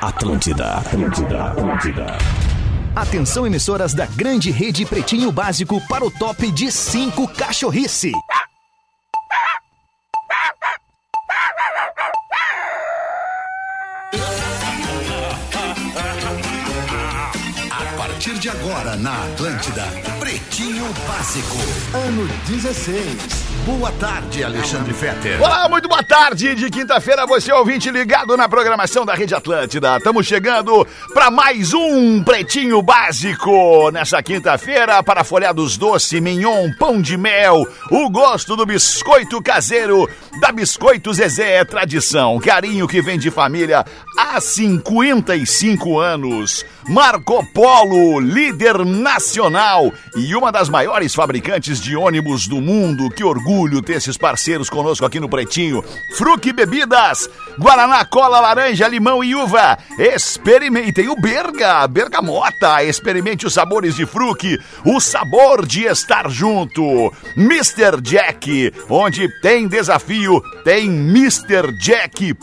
Atlântida, Atlântida, Atlântida. Atenção, emissoras da grande rede Pretinho Básico para o top de 5 cachorrice. A partir de agora na Atlântida, Pretinho Básico, ano 16. Boa tarde, Alexandre Fetter. Olá, muito boa tarde de quinta-feira, você ouvinte ligado na programação da Rede Atlântida. Estamos chegando para mais um Pretinho Básico nessa quinta-feira para folhados doce, mignon, pão de mel, o gosto do biscoito caseiro da Biscoito Zezé é tradição, carinho que vem de família há 55 anos. Marco Polo, líder nacional e uma das maiores fabricantes de ônibus do mundo. Que orgulho ter esses parceiros conosco aqui no Pretinho. Fruque Bebidas, Guaraná, cola, laranja, limão e uva. Experimentem o Berga, Bergamota. Experimente os sabores de Fruque, o sabor de estar junto. Mr. Jack, onde tem desafio, tem MrJack.bet.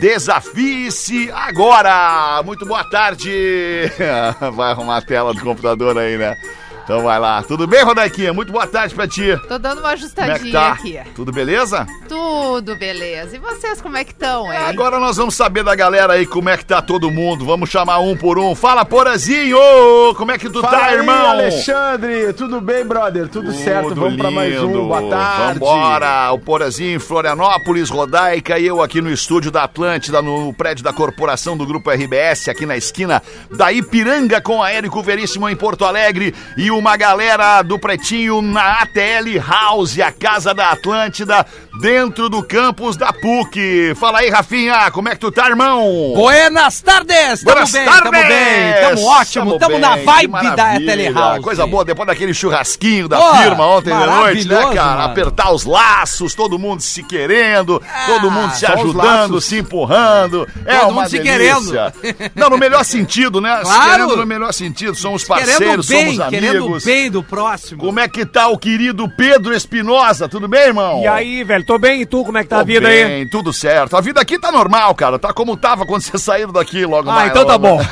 Desafie-se agora! Muito boa tarde! Vai arrumar a tela do computador aí, né? Então vai lá. Tudo bem, Rodaiquinha? Muito boa tarde pra ti. Tô dando uma Como é que ajustadinha tá? aqui. Tudo beleza? Tudo beleza. E vocês, como é que estão, hein? Agora nós vamos saber da galera aí como é que tá todo mundo. Vamos chamar um por um. Fala, Porazinho! Como é que tu Fala tá, aí, irmão? Alexandre, tudo bem, brother? Tudo, certo, Tudo vamos pra mais um. lindo. Boa tarde. Vambora, o Porazinho em Florianópolis, Rodaica e eu aqui no estúdio da Atlântida, no prédio da corporação do Grupo RBS, aqui na esquina da Ipiranga com a Érico Veríssimo em Porto Alegre e uma galera do Pretinho na ATL House, a casa da Atlântida, dentro do campus da PUC. Fala aí, Rafinha, como é que tu tá, irmão? Buenas tardes! Tamo Buenas bem, tardes! tamo bem, tamo ótimo, tamo, na bem, que vibe da maravilha. Telehouse. Coisa boa, depois daquele churrasquinho da Pô, firma ontem de noite, né, cara? mano. Apertar os laços, todo mundo se querendo, todo mundo se ajudando, se empurrando. É Todo uma mundo se delícia. Não, no melhor sentido, né? Se Claro. querendo no melhor sentido. Somos Querendo parceiros, bem, somos querendo amigos. bem do próximo. Como é que tá o querido Pedro Espinosa? Tudo bem, irmão? E aí, velho, tô bem, e tu, como é que tá a Tô vida aí? bem, tudo certo. A vida aqui tá normal, cara. Tá como tava quando vocês saíram daqui logo Ah, mais. então tá bom.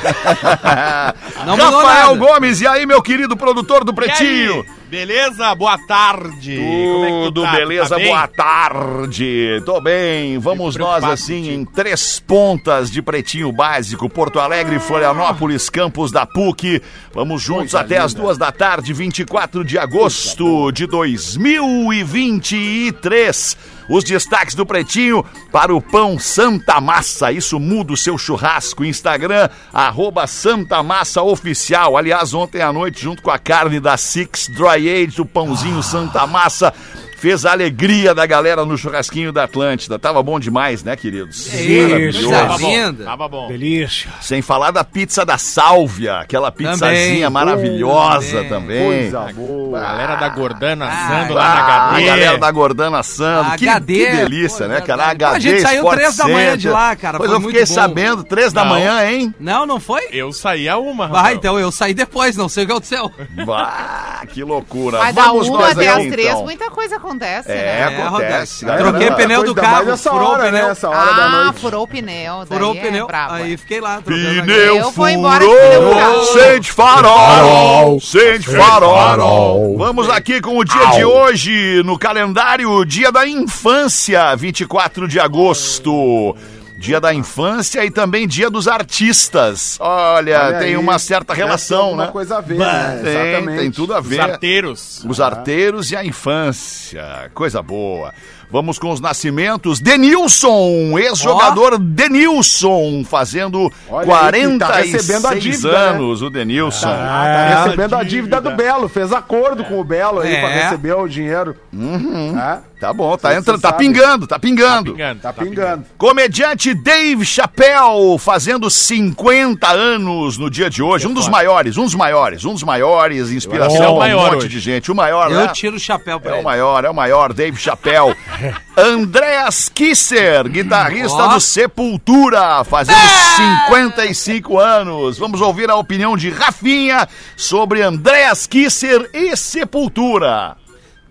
Rafael nada. Gomes, e aí, meu querido produtor do Pretinho? Beleza? Boa tarde. Como é Tudo tá? beleza, Tá boa tarde. Tô bem. Vamos nós assim em três pontas de pretinho básico: Porto Alegre, Florianópolis, Campos da PUC. Vamos juntos até as duas da tarde, 24 de agosto de 2023. Os destaques do Pretinho para o pão Santa Massa. Isso muda o seu churrasco. Instagram, arroba Santa Massa Oficial. Aliás, ontem à noite, junto com a carne da Six Dry Age, o pãozinho Santa Massa. Fez a alegria da galera no churrasquinho da Atlântida. Tava bom demais, né, queridos? Isso, Isso. Tava bom. linda. Tava bom. Delícia. Sem falar da pizza da Sálvia, aquela pizzazinha Também. maravilhosa Também. também. Coisa boa. Galera da Gordana Ah, assando Ah, lá na a HD. galera da Gordana assando. Que, HD, que delícia, pô, né, cara? verdade. HD A gente saiu Sport três da manhã de lá, cara, Pois foi eu muito fiquei bom. sabendo, três da manhã, hein? Não, não foi? Eu saí a uma, Ah, então eu saí depois, não sei o que aconteceu. Bah, que loucura. Mas da Vamos uma nós até as três, então. muita coisa acontece, É, né? É, acontece. Galera. Troquei pneu do carro, furou hora, o pneu. né? Essa hora da Ah, noite. furou o pneu. daí Furou o é pneu, brabo, aí é. fiquei lá. Pneu furou, pneu sente farol, sente farol. Vamos aqui com o dia de hoje no calendário, dia da infância, 24 de agosto. Dia da infância e também dia dos artistas. Olha, Olha tem aí, uma certa relação, né? coisa a ver, né? Tem, Exatamente. tem tudo a Os ver. arteiros. Os arteiros e a infância. Coisa boa. Vamos com os nascimentos. Denilson, ex-jogador Denilson, fazendo Olha aí, que tá 46 recebendo a dívida, né? anos, o Denilson. Ah, tá recebendo a dívida do Belo. Fez acordo com o Belo aí É. pra receber o dinheiro. É, Tá bom, tá entrando, tá pingando, tá pingando. Pingando, tá pingando. Comediante Dave Chappelle, fazendo 50 anos no dia de hoje. Um dos maiores, um dos maiores, um dos maiores. Inspiração É o pra um maior monte hoje. de gente. O maior, Eu né? tiro o chapéu pra É o ele. maior, é o maior, Dave Chappelle. Andreas Kisser, guitarrista do Sepultura, fazendo 55 anos. Vamos ouvir a opinião de Rafinha sobre Andreas Kisser e Sepultura.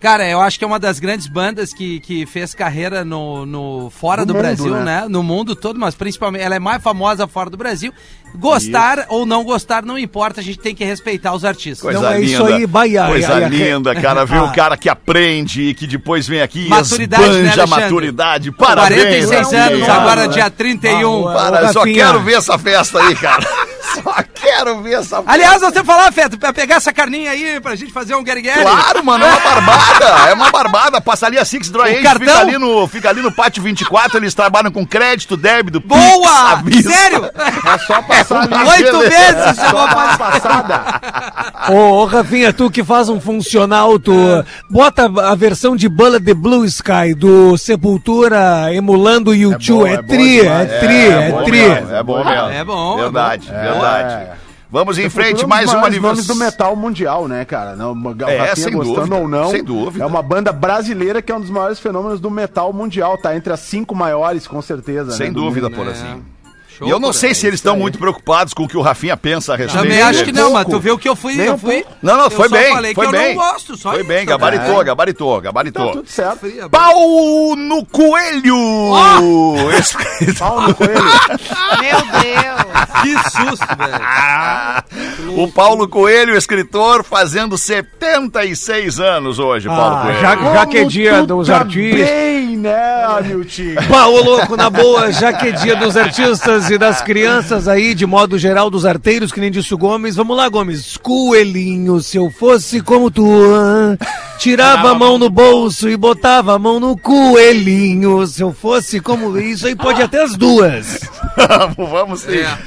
Cara, eu acho que é uma das grandes bandas que, que fez carreira no, no fora No do mundo, Brasil, né? né? No mundo todo, mas principalmente ela é mais famosa fora do Brasil. Gostar ou não gostar, não importa, a gente tem que respeitar os artistas. Coisa Não, é linda. isso aí, Bahia. Coisa Ai, ai, ai. linda, cara. Ver Ah. o cara que aprende e que depois vem aqui e Maturidade, né, a maturidade. Parabéns. 46 Rafinha. anos, agora dia 31. Ah, Para, só quero ver essa festa aí, cara. Só quero ver essa. Aliás, você falar, Feto, pra pegar essa carninha aí pra gente fazer um guerigueri. Claro, mano, é uma barbada. É uma barbada. Passa ali a Six Dry Age, fica ali, no, fica ali no pátio 24. Eles trabalham com crédito, débito, Boa! Sério? É só passar ali. Oito chamou uma pra... passada. Ô, ô, Rafinha, tu que faz um funcional, tu bota a versão de Bullet the Blue Sky do Sepultura emulando o YouTube. É, é tri, demais. é tri, É é, bom tri. mesmo, É bom mesmo. É bom, é Verdade, verdade. É. Vamos em frente, é um mais dos um maiores nomes do aniversário. metal mundial, né, cara? Não, o É, sem gostando dúvida, ou não. sem dúvida. É uma banda brasileira que é um dos maiores fenômenos do metal mundial, tá? Entre as cinco maiores, com certeza. Sem né, dúvida, mundo. por É. assim. Show, E eu não sei aí. se eles estão muito preocupados com o que o Rafinha pensa a respeito. Também acho que não, mas tu vê o que eu fui, Nem eu fui. Não, não, eu foi só bem. falei foi que bem. eu não gosto, só Foi isso, bem, gabaritou, gabaritou, gabaritou. Tá tudo certo. Pau no coelho! Esse- Pau no coelho. Meu Deus. Que susto, velho. o Paulo Coelho, escritor, fazendo 76 anos hoje, Paulo Ah, Coelho. já, já que é dia dos tá artistas. bem, né, Hamilton? Pá, ô louco, na boa, já que é dia dos artistas e das crianças aí, de modo geral, dos arteiros, que nem disse o Gomes. Vamos lá, Gomes. Coelhinho, se eu fosse como tu, tirava a mão no bolso e botava a mão no coelhinho. Se eu fosse como isso, aí pode até as duas. vamos, vamos sim. É.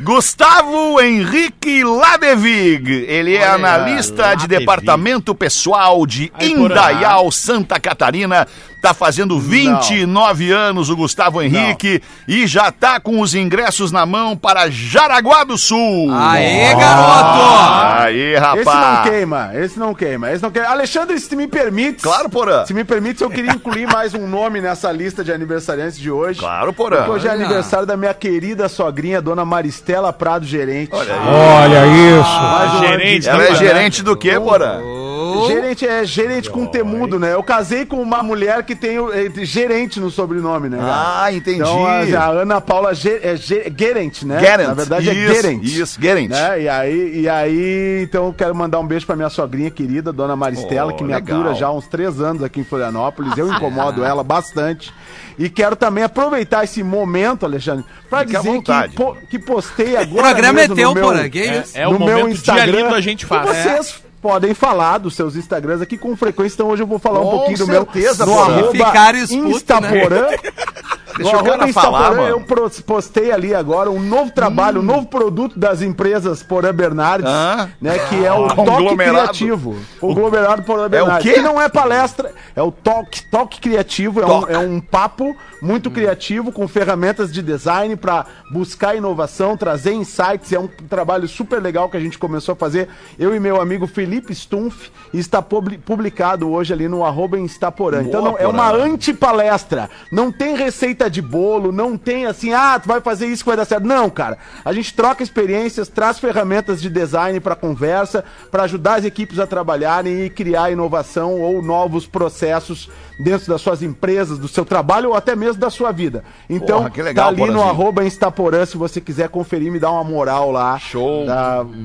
Gustavo Henrique Ladevig, ele é analista de Ladevig. departamento pessoal de porra. Indaial, Santa Catarina. Tá fazendo 29 anos o Gustavo Henrique e já tá com os ingressos na mão para Jaraguá do Sul. Aê, garoto! Aí, Esse não rapaz. queima, esse não queima, esse não queima. Alexandre, se me permite. Claro, Porã. Se me permite, eu queria incluir mais um nome nessa lista de aniversariantes de hoje. Claro, Porã. Porque hoje é aniversário da minha querida sogrinha, dona Maristela Prado Gerente. Olha aí. Olha isso. Um ano gerente, Ela é né? gerente do quê, Porã? Gerente é gerente com temudo, né? Eu casei com uma mulher que tem o- é, gerente no sobrenome, né? cara? Ah, entendi. Então, a, a Ana Paula Ge, é Ge- Gerent, né? Gerent. Na verdade é Isso, Gerent. isso, Gerent. Né? E aí, e aí, então eu quero mandar um beijo pra minha sogrinha querida, dona Maristela, Oh, que me legal. atura já há uns três anos aqui em Florianópolis. Eu incomodo ela bastante. E quero também aproveitar esse momento, Alexandre, pra Fique à dizer vontade. que, po- que postei O agora. programa é mesmo teu, no meu- porra. Que isso? É o momento dia lindo a gente faz. E vocês podem falar dos seus Instagrams aqui com frequência, então hoje eu vou falar um Com pouquinho do certeza, meu. No arroba Ficar esputo, Instaporã. Deixa no o cara falar, Instaporã, mano. eu postei ali agora um novo trabalho, um novo produto das empresas Porã Bernardes, Ah. né? Que é o Toque Conglomerado. Criativo. O conglomerado Porã Bernardes. quê? Que não é palestra, é o Toque, toque Criativo, é um, Toque. é um papo muito criativo com ferramentas de design para buscar inovação, trazer insights. É um trabalho super legal que a gente começou a fazer, eu e meu amigo Felipe Stumpf, está publi- publicado hoje ali no arroba Instaporã. Então não, é uma antipalestra. Não tem receita de bolo, não tem assim, ah, tu vai fazer isso que vai dar certo. Não, cara. A gente troca experiências, traz ferramentas de design para conversa, para ajudar as equipes a trabalharem e criar inovação ou novos processos dentro das suas empresas, do seu trabalho ou até mesmo da sua vida. Então, Porra, que legal, tá ali no arroba Instaporã, se você quiser conferir, me dá uma moral lá. Show.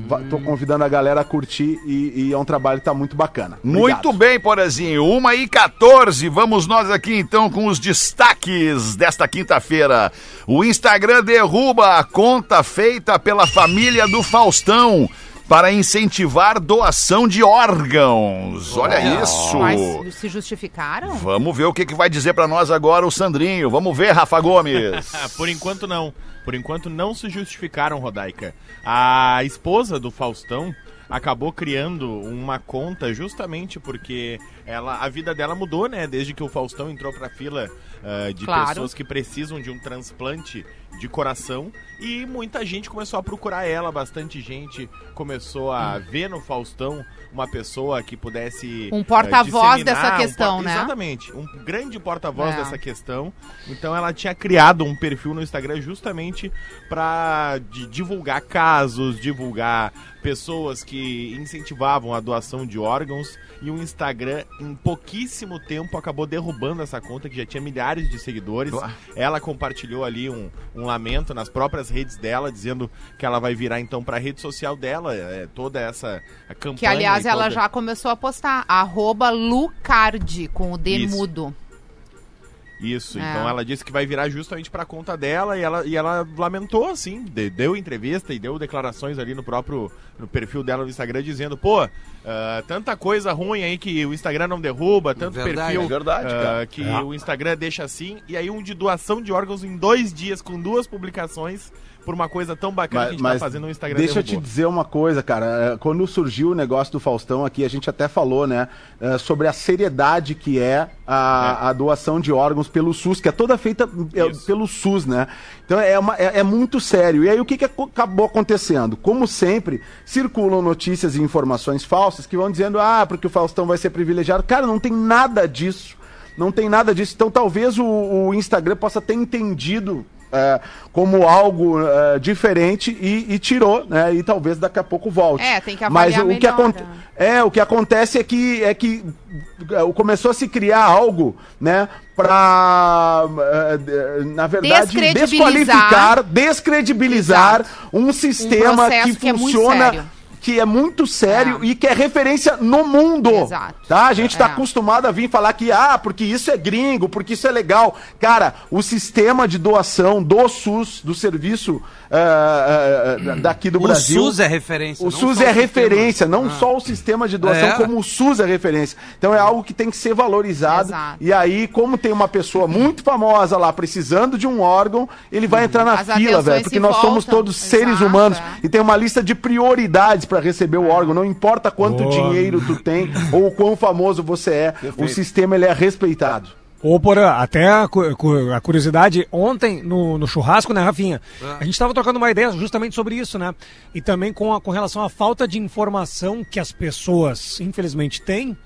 Va- tô convidando a galera a curtir e, e é um trabalho que tá muito bacana. Muito Obrigado. bem, Porazinho. 1 e 14. Vamos nós aqui então com os destaques desta quinta-feira. O Instagram derruba a conta feita pela família do Faustão para incentivar doação de órgãos. Olha isso. Mas se justificaram? Vamos ver o que, que vai dizer para nós agora o Sandrinho. Vamos ver, Rafa Gomes. Por enquanto não. Por enquanto não se justificaram, Rodaica. A esposa do Faustão acabou criando uma conta justamente porque ela, a vida dela mudou, né? Desde que o Faustão entrou pra fila ah, de Claro. pessoas que precisam de um transplante de coração e muita gente começou a procurar ela, bastante gente começou a Hum. ver no Faustão uma pessoa que pudesse Um eh, porta-voz disseminar, dessa um questão, por- né? Exatamente, um grande porta-voz É. dessa questão. Então ela tinha criado um perfil no Instagram justamente para divulgar casos, divulgar pessoas que incentivavam a doação de órgãos e o Instagram em pouquíssimo tempo acabou derrubando essa conta que já tinha milhares de seguidores. Ela compartilhou ali um, um lamento nas próprias redes dela dizendo que ela vai virar então para a rede social dela, é, toda essa campanha Que, aliás, e ela toda- já começou a postar. Arroba Lucardi, com o D Isso. mudo. Isso, É. então ela disse que vai virar justamente pra conta dela e ela, e ela lamentou, assim, de- deu entrevista e deu declarações ali no próprio no perfil dela no Instagram dizendo, pô, ah, tanta coisa ruim aí que o Instagram não derruba, tanto Verdade, perfil é verdade, cara. que É. o Instagram deixa assim, e aí um de doação de órgãos em dois dias com duas publicações por uma coisa tão bacana que a gente tá fazendo no Instagram deixa eu te derrubou. dizer uma coisa, cara. É, Quando surgiu o negócio do Faustão aqui, a gente até falou, né? é, sobre a seriedade que é a, a doação de órgãos pelo SUS, que é toda feita é, Isso. pelo SUS, né? Então é, uma- é- é muito sério. E aí o que, que acabou acontecendo? Como sempre, circulam notícias e informações falsas que vão dizendo, ah, porque o Faustão vai ser privilegiado. Cara, não tem nada disso. Não tem nada disso. Então talvez o, o Instagram possa ter entendido é, como algo é, diferente e, e tirou, né? E talvez daqui a pouco volte. É, tem que Mas avaliar o que melhor, aconte- né? é o que acontece é que é que é, começou a se criar algo, né? Pra, é, na verdade, desqualificar, descredibilizar um sistema processo que que é funciona. Que é muito sério É. e que é referência no mundo. Exato. Tá? A gente tá É. acostumado a vir falar que, ah, porque isso é gringo, porque isso é legal. Cara, o sistema de doação do SUS, do serviço ah, ah, daqui do O Brasil. SUS é referência. O SUS é sistema. referência, não Ah. só o sistema de doação, É. como o SUS é referência. Então é algo que tem que ser valorizado. Exato. E aí, como tem uma pessoa muito famosa lá precisando de um órgão, ele vai entrar na As fila, velho. Porque nós somos voltam. todos seres Exato, humanos é. e tem uma lista de prioridades para receber o órgão. Não importa quanto Boa. dinheiro tu tem ou o quão famoso você é, o sistema ele é respeitado. Ô, Porã, até a, a curiosidade, ontem no, no churrasco, né, Rafinha? A gente tava trocando uma ideia justamente sobre isso, né? E também com, a- com relação à falta de informação que as pessoas, infelizmente, têm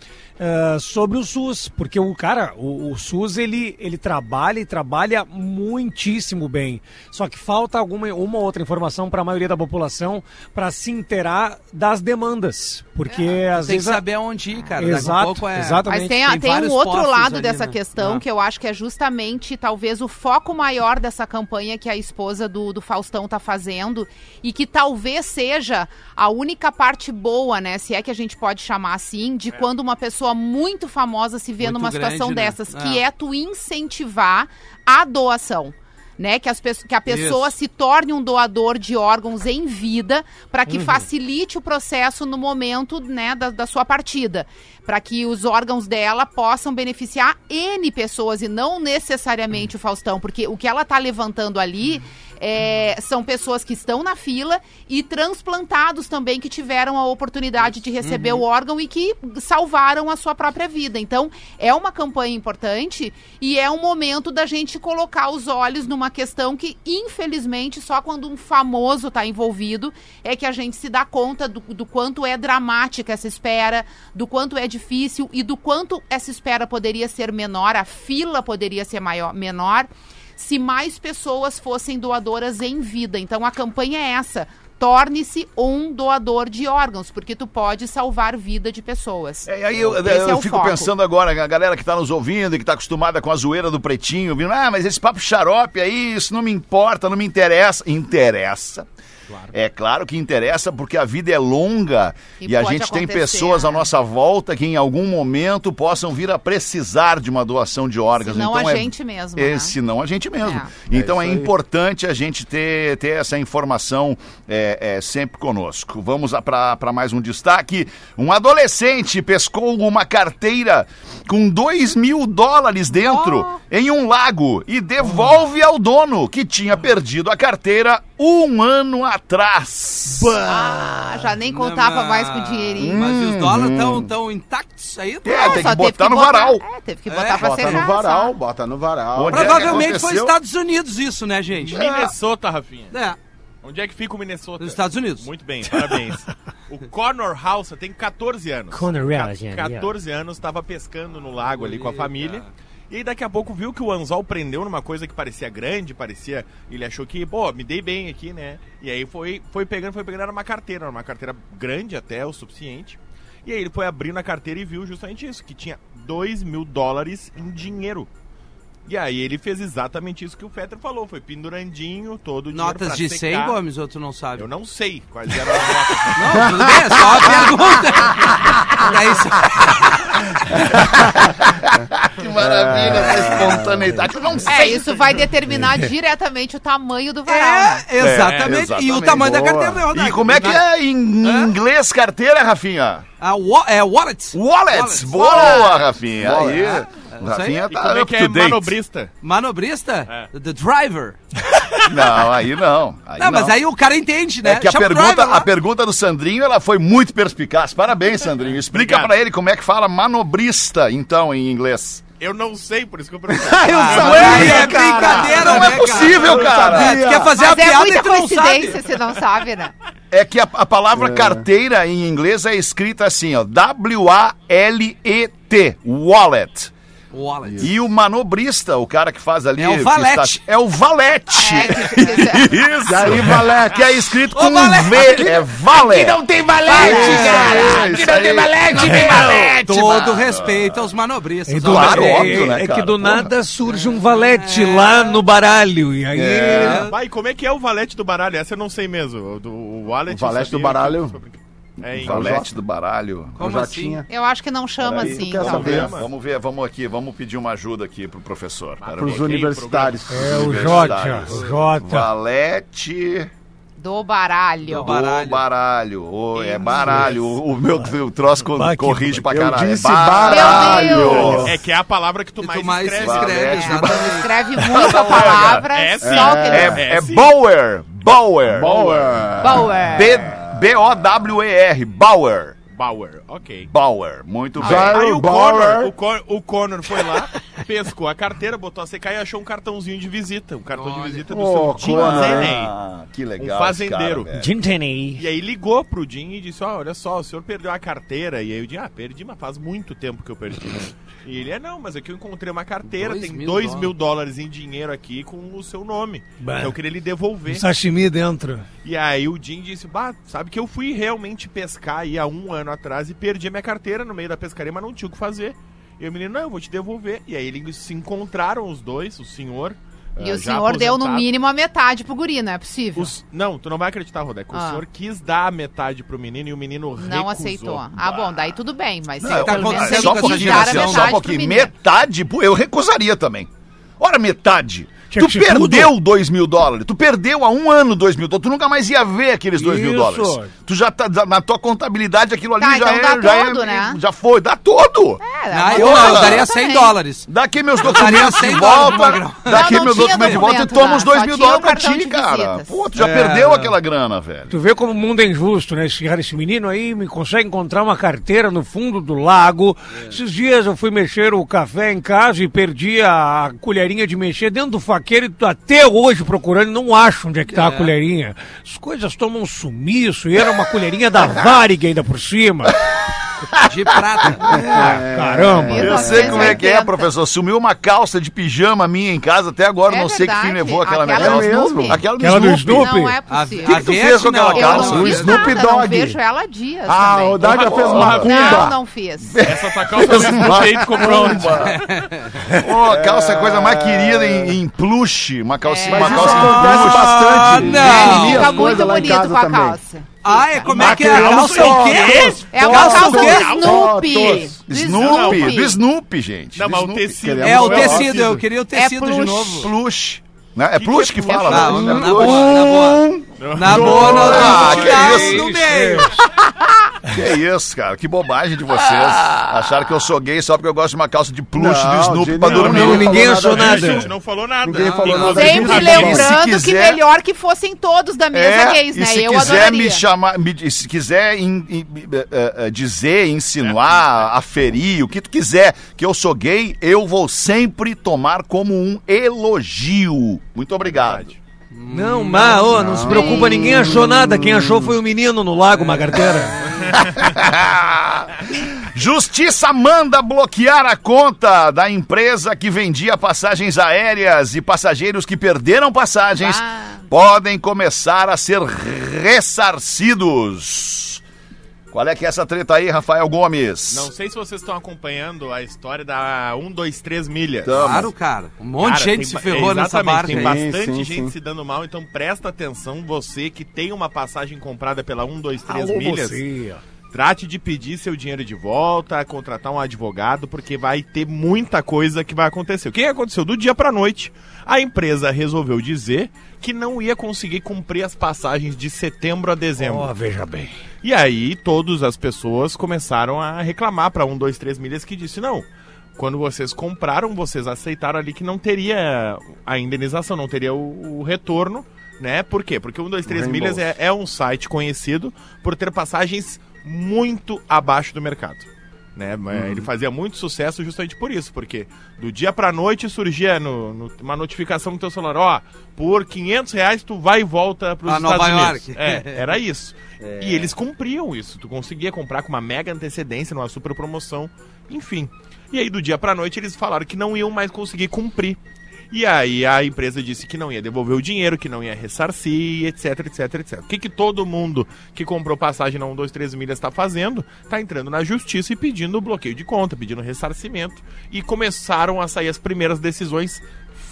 ah, sobre o SUS. Porque o cara, o, o SUS, ele, ele trabalha e trabalha muitíssimo bem. Só que falta alguma uma outra informação para a maioria da população para se inteirar das demandas. Porque às Tem que vezes. a- saber onde ir, cara. Daqui a Exato, pouco é- exatamente. Mas tem, Tem tem um outro lado ali, dessa né? questão Ah. que eu acho que é justamente talvez o foco maior dessa campanha que a esposa do, do Faustão tá fazendo e que talvez seja a única parte boa, né? Se é que a gente pode chamar assim, de quando uma pessoa muito famosa se vê Muito numa grande, situação né? dessas, que Ah. é tu incentivar a doação. Né, que, as, que a pessoa Isso. se torne um doador de órgãos em vida para Uhum. que facilite o processo no momento né, da, da sua partida. Para que os órgãos dela possam beneficiar N pessoas e não necessariamente o Faustão. Porque o que ela está levantando ali é, são pessoas que estão na fila e transplantados também que tiveram a oportunidade de receber o órgão e que salvaram a sua própria vida. Então, é uma campanha importante e é um momento da gente colocar os olhos numa questão que, infelizmente, só quando um famoso está envolvido é que a gente se dá conta do, do quanto é dramática essa espera, do quanto é difícil e do quanto essa espera poderia ser menor, a fila poderia ser maior, menor se mais pessoas fossem doadoras em vida. Então a campanha é essa. Torne-se um doador de órgãos, porque tu pode salvar vida de pessoas. É, e aí eu, Esse eu é o fico foco. pensando agora, a galera que tá nos ouvindo e que tá acostumada com a zoeira do pretinho, vindo, ah, mas esse papo xarope aí, isso não me importa, não me interessa. Interessa. É claro que interessa porque a vida é longa e, E a gente tem pessoas à né? nossa volta que em algum momento possam vir a precisar de uma doação de órgãos. Senão então a é, gente mesmo, É, né? senão a gente mesmo. É. Então é, aí. importante a gente ter, ter essa informação é, é, sempre conosco. Vamos para mais um destaque. Um adolescente pescou uma carteira com 2 mil dólares dentro Oh. em um lago e devolve ao dono que tinha perdido a carteira um ano atrás. Ah, já nem contava Não, mais com o dinheirinho. Mas os dólares estão tão intactos aí? Hum. É, Não, tem só que teve botar no botar- varal. É, teve que botar É, pra Bota secar. no varal, só. bota no varal. Onde é Provavelmente foi aconteceu? Estados Unidos isso, né, gente? Minnesota, Rafinha. É, Onde é que fica o Minnesota? nos Estados Unidos. Muito bem, parabéns. o Connor House tem 14 anos. Connor House, yeah, 14 anos, estava pescando no lago ali com a família. E aí daqui a pouco viu que o anzol prendeu numa coisa que parecia grande, parecia. Ele achou que, pô, me dei bem aqui, né? E aí foi, foi pegando, foi pegando, era uma carteira, era uma carteira grande até o suficiente. E aí ele foi abrindo a carteira e viu justamente isso, que tinha 2 mil dólares em dinheiro. E aí ele fez exatamente isso que o Fetter falou, foi pendurandinho todo o Notas de 100, secar. Gomes, ou tu não sabe? Eu não sei quais eram as notas. Não, tudo bem, é só uma pergunta. Daí, Que maravilha essa espontaneidade. Eu não sei. É, isso vai determinar diretamente o tamanho do varal. é, exatamente. É, E o exatamente. tamanho da Boa. carteira, né, Rodaica? E como é que é em Hã? inglês carteira, Rafinha? A wa é wallet. Wallets. Wallets. Boa, Rafinha. Wallet. Aí, É, Rafinha E tá como é que é date. manobrista? Manobrista? É. The driver. Não, aí não. Aí Não, mas aí o cara entende, né? É que a Chama o pergunta, driver lá. a pergunta do Sandrinho ela foi muito perspicaz. Parabéns, Sandrinho. Explica pra ele como é que fala manobrista, então, em inglês. Eu não sei, por isso que eu perguntei. Eu Ah, sabia, é cara. brincadeira, Não né, é possível, Eu cara. É, tu quer fazer a Mas é piada muita e tu não coincidência sabe. se não sabe, né? É que a, a palavra carteira em inglês é escrita assim, ó, W-A-L-E-T, wallet. Wallet. E o manobrista, o cara que faz ali... É o que valete. é o valete. É, que- que- Isso. E aí, Valete? Que é escrito com um valete. V, é vale. Não tem valete, cara. Aqui não tem valete, meu. Todo respeito aos manobristas. E do, Claro, é, óbvio, é- né, é cara? que do nada surge um valete lá no baralho. E aí. É. Vai, como é que é o valete do baralho? Essa eu não sei mesmo. O, do, o wallet O valete do baralho? que- É em Valete do baralho. Como já assim? tinha. Eu acho que não chama Peraí, assim. quer não. saber? Vamos ver, vamos ver, vamos aqui, vamos pedir uma ajuda aqui pro professor. Um Pros pouquinho. universitários. É o Jota. O Jota. Valete Do baralho. Do baralho. do baralho. Ô, é baralho. O, o meu o troço co- Bah, que- corrige pra Eu caralho. disse é baralho. É que é a palavra que tu mais, tu mais escreve. escreve, Valete. É, escreve muito a palavra, É, só sim. que ele... É, É, é sim. Bauer. Bauer. Boa. B-O-W-E-R. Bauer. Bauer, ok. Bauer. Muito bem. Já- Aí o Bauer. Connor, o, Con- o Connor foi lá, pescou a carteira, botou a secar e achou um cartãozinho de visita. Um cartão de Olha. visita do Ô, seu Jim. Ah, que legal. Um fazendeiro. cara, velho. Ginteny. E aí ligou pro Jim e disse, ó, olha só, o senhor perdeu a carteira. E aí eu disse, ah, perdi, mas faz muito tempo que eu perdi. E ele, é não, mas aqui eu encontrei uma carteira, Dois tem dois mil dólares em dinheiro aqui com o seu nome. Bah. Então eu queria lhe devolver. Um sashimi dentro. E aí o Jim disse, bah, sabe que eu fui realmente pescar aí há um ano atrás e perdi a minha carteira no meio da pescaria, mas não tinha o que fazer. E o menino, não, eu vou te devolver. E aí eles se encontraram os dois, o senhor. E eh, o senhor deu no mínimo a metade pro guri, não é possível. Os- Não, tu não vai acreditar, Rodeco. O Ah. senhor quis dar a metade pro menino e o menino Não recusou. aceitou. Ah, bom, daí tudo bem, mas Não, se eu- tá pelo menos só um pouquinho, dar a assim, metade só um pro pouquinho. menino. Metade, eu recusaria também. Ora, metade. Tinha tu perdeu dois mil dólares. Tu perdeu há um ano dois mil dólares. Tu nunca mais ia ver aqueles dois mil Isso. dólares. Tu já tá, na tua contabilidade, aquilo ali Tá, já então é. dá já todo, é- né? Já foi, dá todo. É, Ah, eu não, eu daria 100 também. dólares. Daqui meus Daria documentos de 100 dólares pro volta. Daqui meus documentos de volta e toma os dois Só mil tinha dólares pra ti, cara. Pô, tu já É. perdeu aquela grana, velho. Tu vê como o mundo é injusto, né? Esse, esse menino aí me consegue encontrar uma carteira no fundo do lago. Esses dias eu fui mexer o café em casa e perdi a colherinha de mexer dentro do faqueiro e tô até hoje procurando não acho onde é que tá a É. colherinha. As coisas tomam sumiço e era uma colherinha da Varig ainda por cima. De prata. Ah, caramba. Eu sei como é que é, 1980. professor. Sumiu uma calça de pijama minha em casa até agora. É não sei que fim levou aquela minha Aquela calça. do Snoopy. Aquela do Aquela do Snoopy. Snoopy. Não é A, possível. que tu fez com aquela não, calça? Eu não O Snoopy nada, não Dogg. vejo ela há dias Ah, também. o Dádia fez Porra, macumba. Não, não fiz. Essa tua calça Snoopy aí tu comprou onde? Ô, a calça é a coisa mais querida em, em plush. Uma calça, É. uma calça em acontece plush. bastante. não. Tem Fica muito bonito com a calça. Ah, é, como é que é? A calça o quê? É uma Calça do quê? Snoopy. Snoopy, do Snoopy, gente. Não, mas o tecido. É o Não é tecido, eu queria o tecido de novo. Plush. Né? É Que plush que é fala, Não, né? na É boa, na boa. Na boa, nós Ah, que isso. no meio. Que isso, cara? Que bobagem de vocês. Acharam que eu sou gay só porque eu gosto de uma calça de plush Não, do Snoopy pra não, dormir. não, ninguém achou nada nada. A gente não falou nada. Ninguém falou nada Sempre lembrando Se que quiser- melhor que fossem todos da mesa É, gays, e né? se Eu quiser adoraria. me chamar, me- se quiser in- in- eh, eh, dizer, insinuar, aferir, o que tu quiser que eu sou gay, eu vou sempre tomar como um elogio. Muito obrigado. Não, mas, ô, não se preocupa, ninguém achou nada. Quem achou foi o menino no lago, uma carteira. Justiça manda bloquear a conta da empresa que vendia passagens aéreas e passageiros que perderam passagens Ah. podem começar a ser ressarcidos. Qual é que é essa treta aí, Rafael Gomes? Não sei se vocês estão acompanhando a história da 123 milhas. Tamo. Claro, cara. Um monte de gente tem se ferrou nessa barca. Tem bastante Sim, sim, gente sim. se dando mal, então presta atenção, você que tem uma passagem comprada pela 123 milhas. Trate de pedir seu dinheiro de volta, contratar um advogado, porque vai ter muita coisa que vai acontecer. O que aconteceu? Do dia pra noite, a empresa resolveu dizer que não ia conseguir cumprir as passagens de setembro a dezembro. veja bem. E aí, todas as pessoas começaram a reclamar para um, dois, três milhas que disse: não. Quando vocês compraram, vocês aceitaram ali que não teria a indenização, não teria o, o retorno, né? Por quê? Porque o 1, 2, 3 milhas é, é um site conhecido por ter passagens muito abaixo do mercado. Né? Mas Ele fazia muito sucesso justamente por isso, porque do dia pra noite surgia no, no- uma notificação no teu celular, ó, por 500 reais tu vai e volta pros A Estados Nova Unidos. York. É, era isso. E eles cumpriam isso. Tu conseguia comprar com uma mega antecedência, numa super promoção, enfim. E aí, do dia pra noite, eles falaram que não iam mais conseguir cumprir. E aí a empresa disse que não ia devolver o dinheiro, que não ia ressarcir, etc, etc, etc. O que, que todo mundo que comprou passagem na 1, 2, 3 milhas está fazendo? Está entrando na justiça e pedindo bloqueio de conta, pedindo ressarcimento. E começaram a sair as primeiras decisões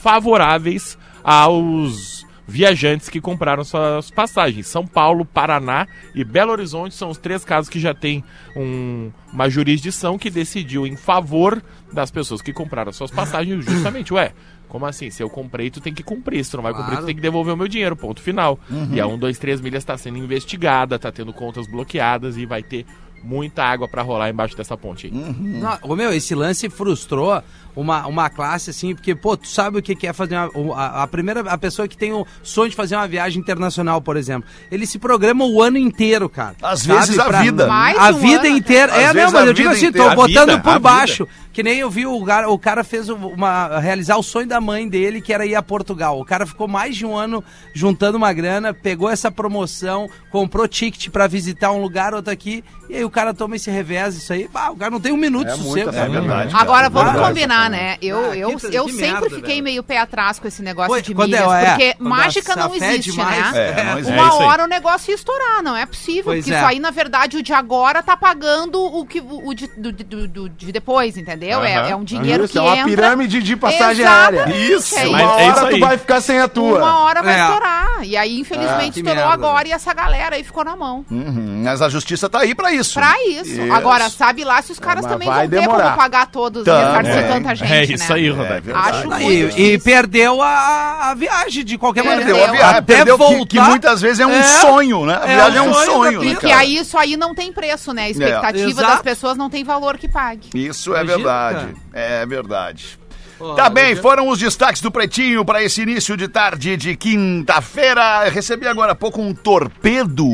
favoráveis aos viajantes que compraram suas passagens. São Paulo, Paraná e Belo Horizonte são os três casos que já tem um- uma jurisdição que decidiu em favor das pessoas que compraram suas passagens justamente, ué, como assim? Se eu comprei, tu tem que cumprir. Se tu não vai cumprir, Claro. tu tem que devolver o meu dinheiro, ponto final. E a 1, 2, 3 milhas está sendo investigada, está tendo contas bloqueadas e vai ter muita água para rolar embaixo dessa ponte aí. Não, meu, esse lance frustrou uma, uma classe, assim, porque, pô, tu sabe o que que é fazer uma, a, a primeira, a pessoa que tem o sonho de fazer uma viagem internacional, por exemplo, ele se programa o ano inteiro, cara. Às Sabe? vezes a Pra- vida. Mais a um vida ano, inteira. Às É, não, mas eu digo vida assim, inteira. tô botando vida, por vida. baixo. Que nem eu vi o cara, o cara fez uma, realizar o sonho da mãe dele, que era ir a Portugal. O cara ficou mais de um ano juntando uma grana, pegou essa promoção, comprou ticket pra visitar um lugar, outro aqui, e aí o cara toma esse revés, isso aí, bah, o cara não tem um minuto É de sossego. É cara. verdade. cara. Agora, vamos Verdade. combinar, né? Eu, Ah, eu, que- eu que sempre merda, fiquei velho. meio pé atrás com esse negócio Foi, de quando milhas, é, é, porque mágica não existe, mais, né? É, não existe. É Uma hora o negócio ia estourar, não é possível. Pois porque é. isso aí, na verdade, o de agora tá pagando o, que, o de, do, do- do- de depois, entendeu? É, Aham. é um dinheiro Isso, que é uma entra... pirâmide de passagem Exatamente, aérea. Isso, é mas Uma é hora isso tu vai ficar sem a tua. Uma hora vai É. estourar. E aí, infelizmente, que estourou merda, agora velho. e essa galera aí ficou na mão. Uhum, Mas a justiça tá aí pra isso. Pra isso. Agora, sabe lá se os caras também vão ter demorar. como pagar todos e Também. Gente, é isso né? aí, É Roberto. verdade. Acho muito E, e perdeu a, a viagem de qualquer Perdeu maneira. Perdeu a viagem, Até perdeu que, voltar, que muitas vezes é um É. sonho, né? A É viagem é um sonho né, vida. Que aí isso aí não tem preço, né? A expectativa das pessoas não tem valor que pague. Isso é verdade. É verdade. Pô, Tá bem, eu- foram os destaques do Pretinho para esse início de tarde de quinta-feira. Recebi agora há pouco um torpedo,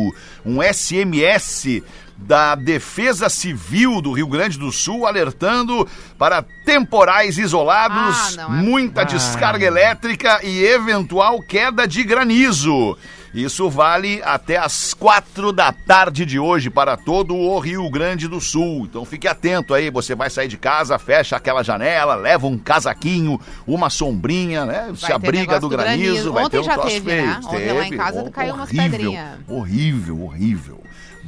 um SMS da Defesa Civil do Rio Grande do Sul alertando para temporais isolados, Ah, é- muita descarga elétrica e eventual queda de granizo. Isso vale até as quatro da tarde de hoje para todo o Rio Grande do Sul. Então fique atento aí, você vai sair de casa, fecha aquela janela, leva um casaquinho, uma sombrinha, né? Se ter abriga do do granizo, granizo. vai Ontem ter um já troço teve, feio. né? Ontem lá em Teve. casa caiu umas pedrinhas. Horrível, horrível.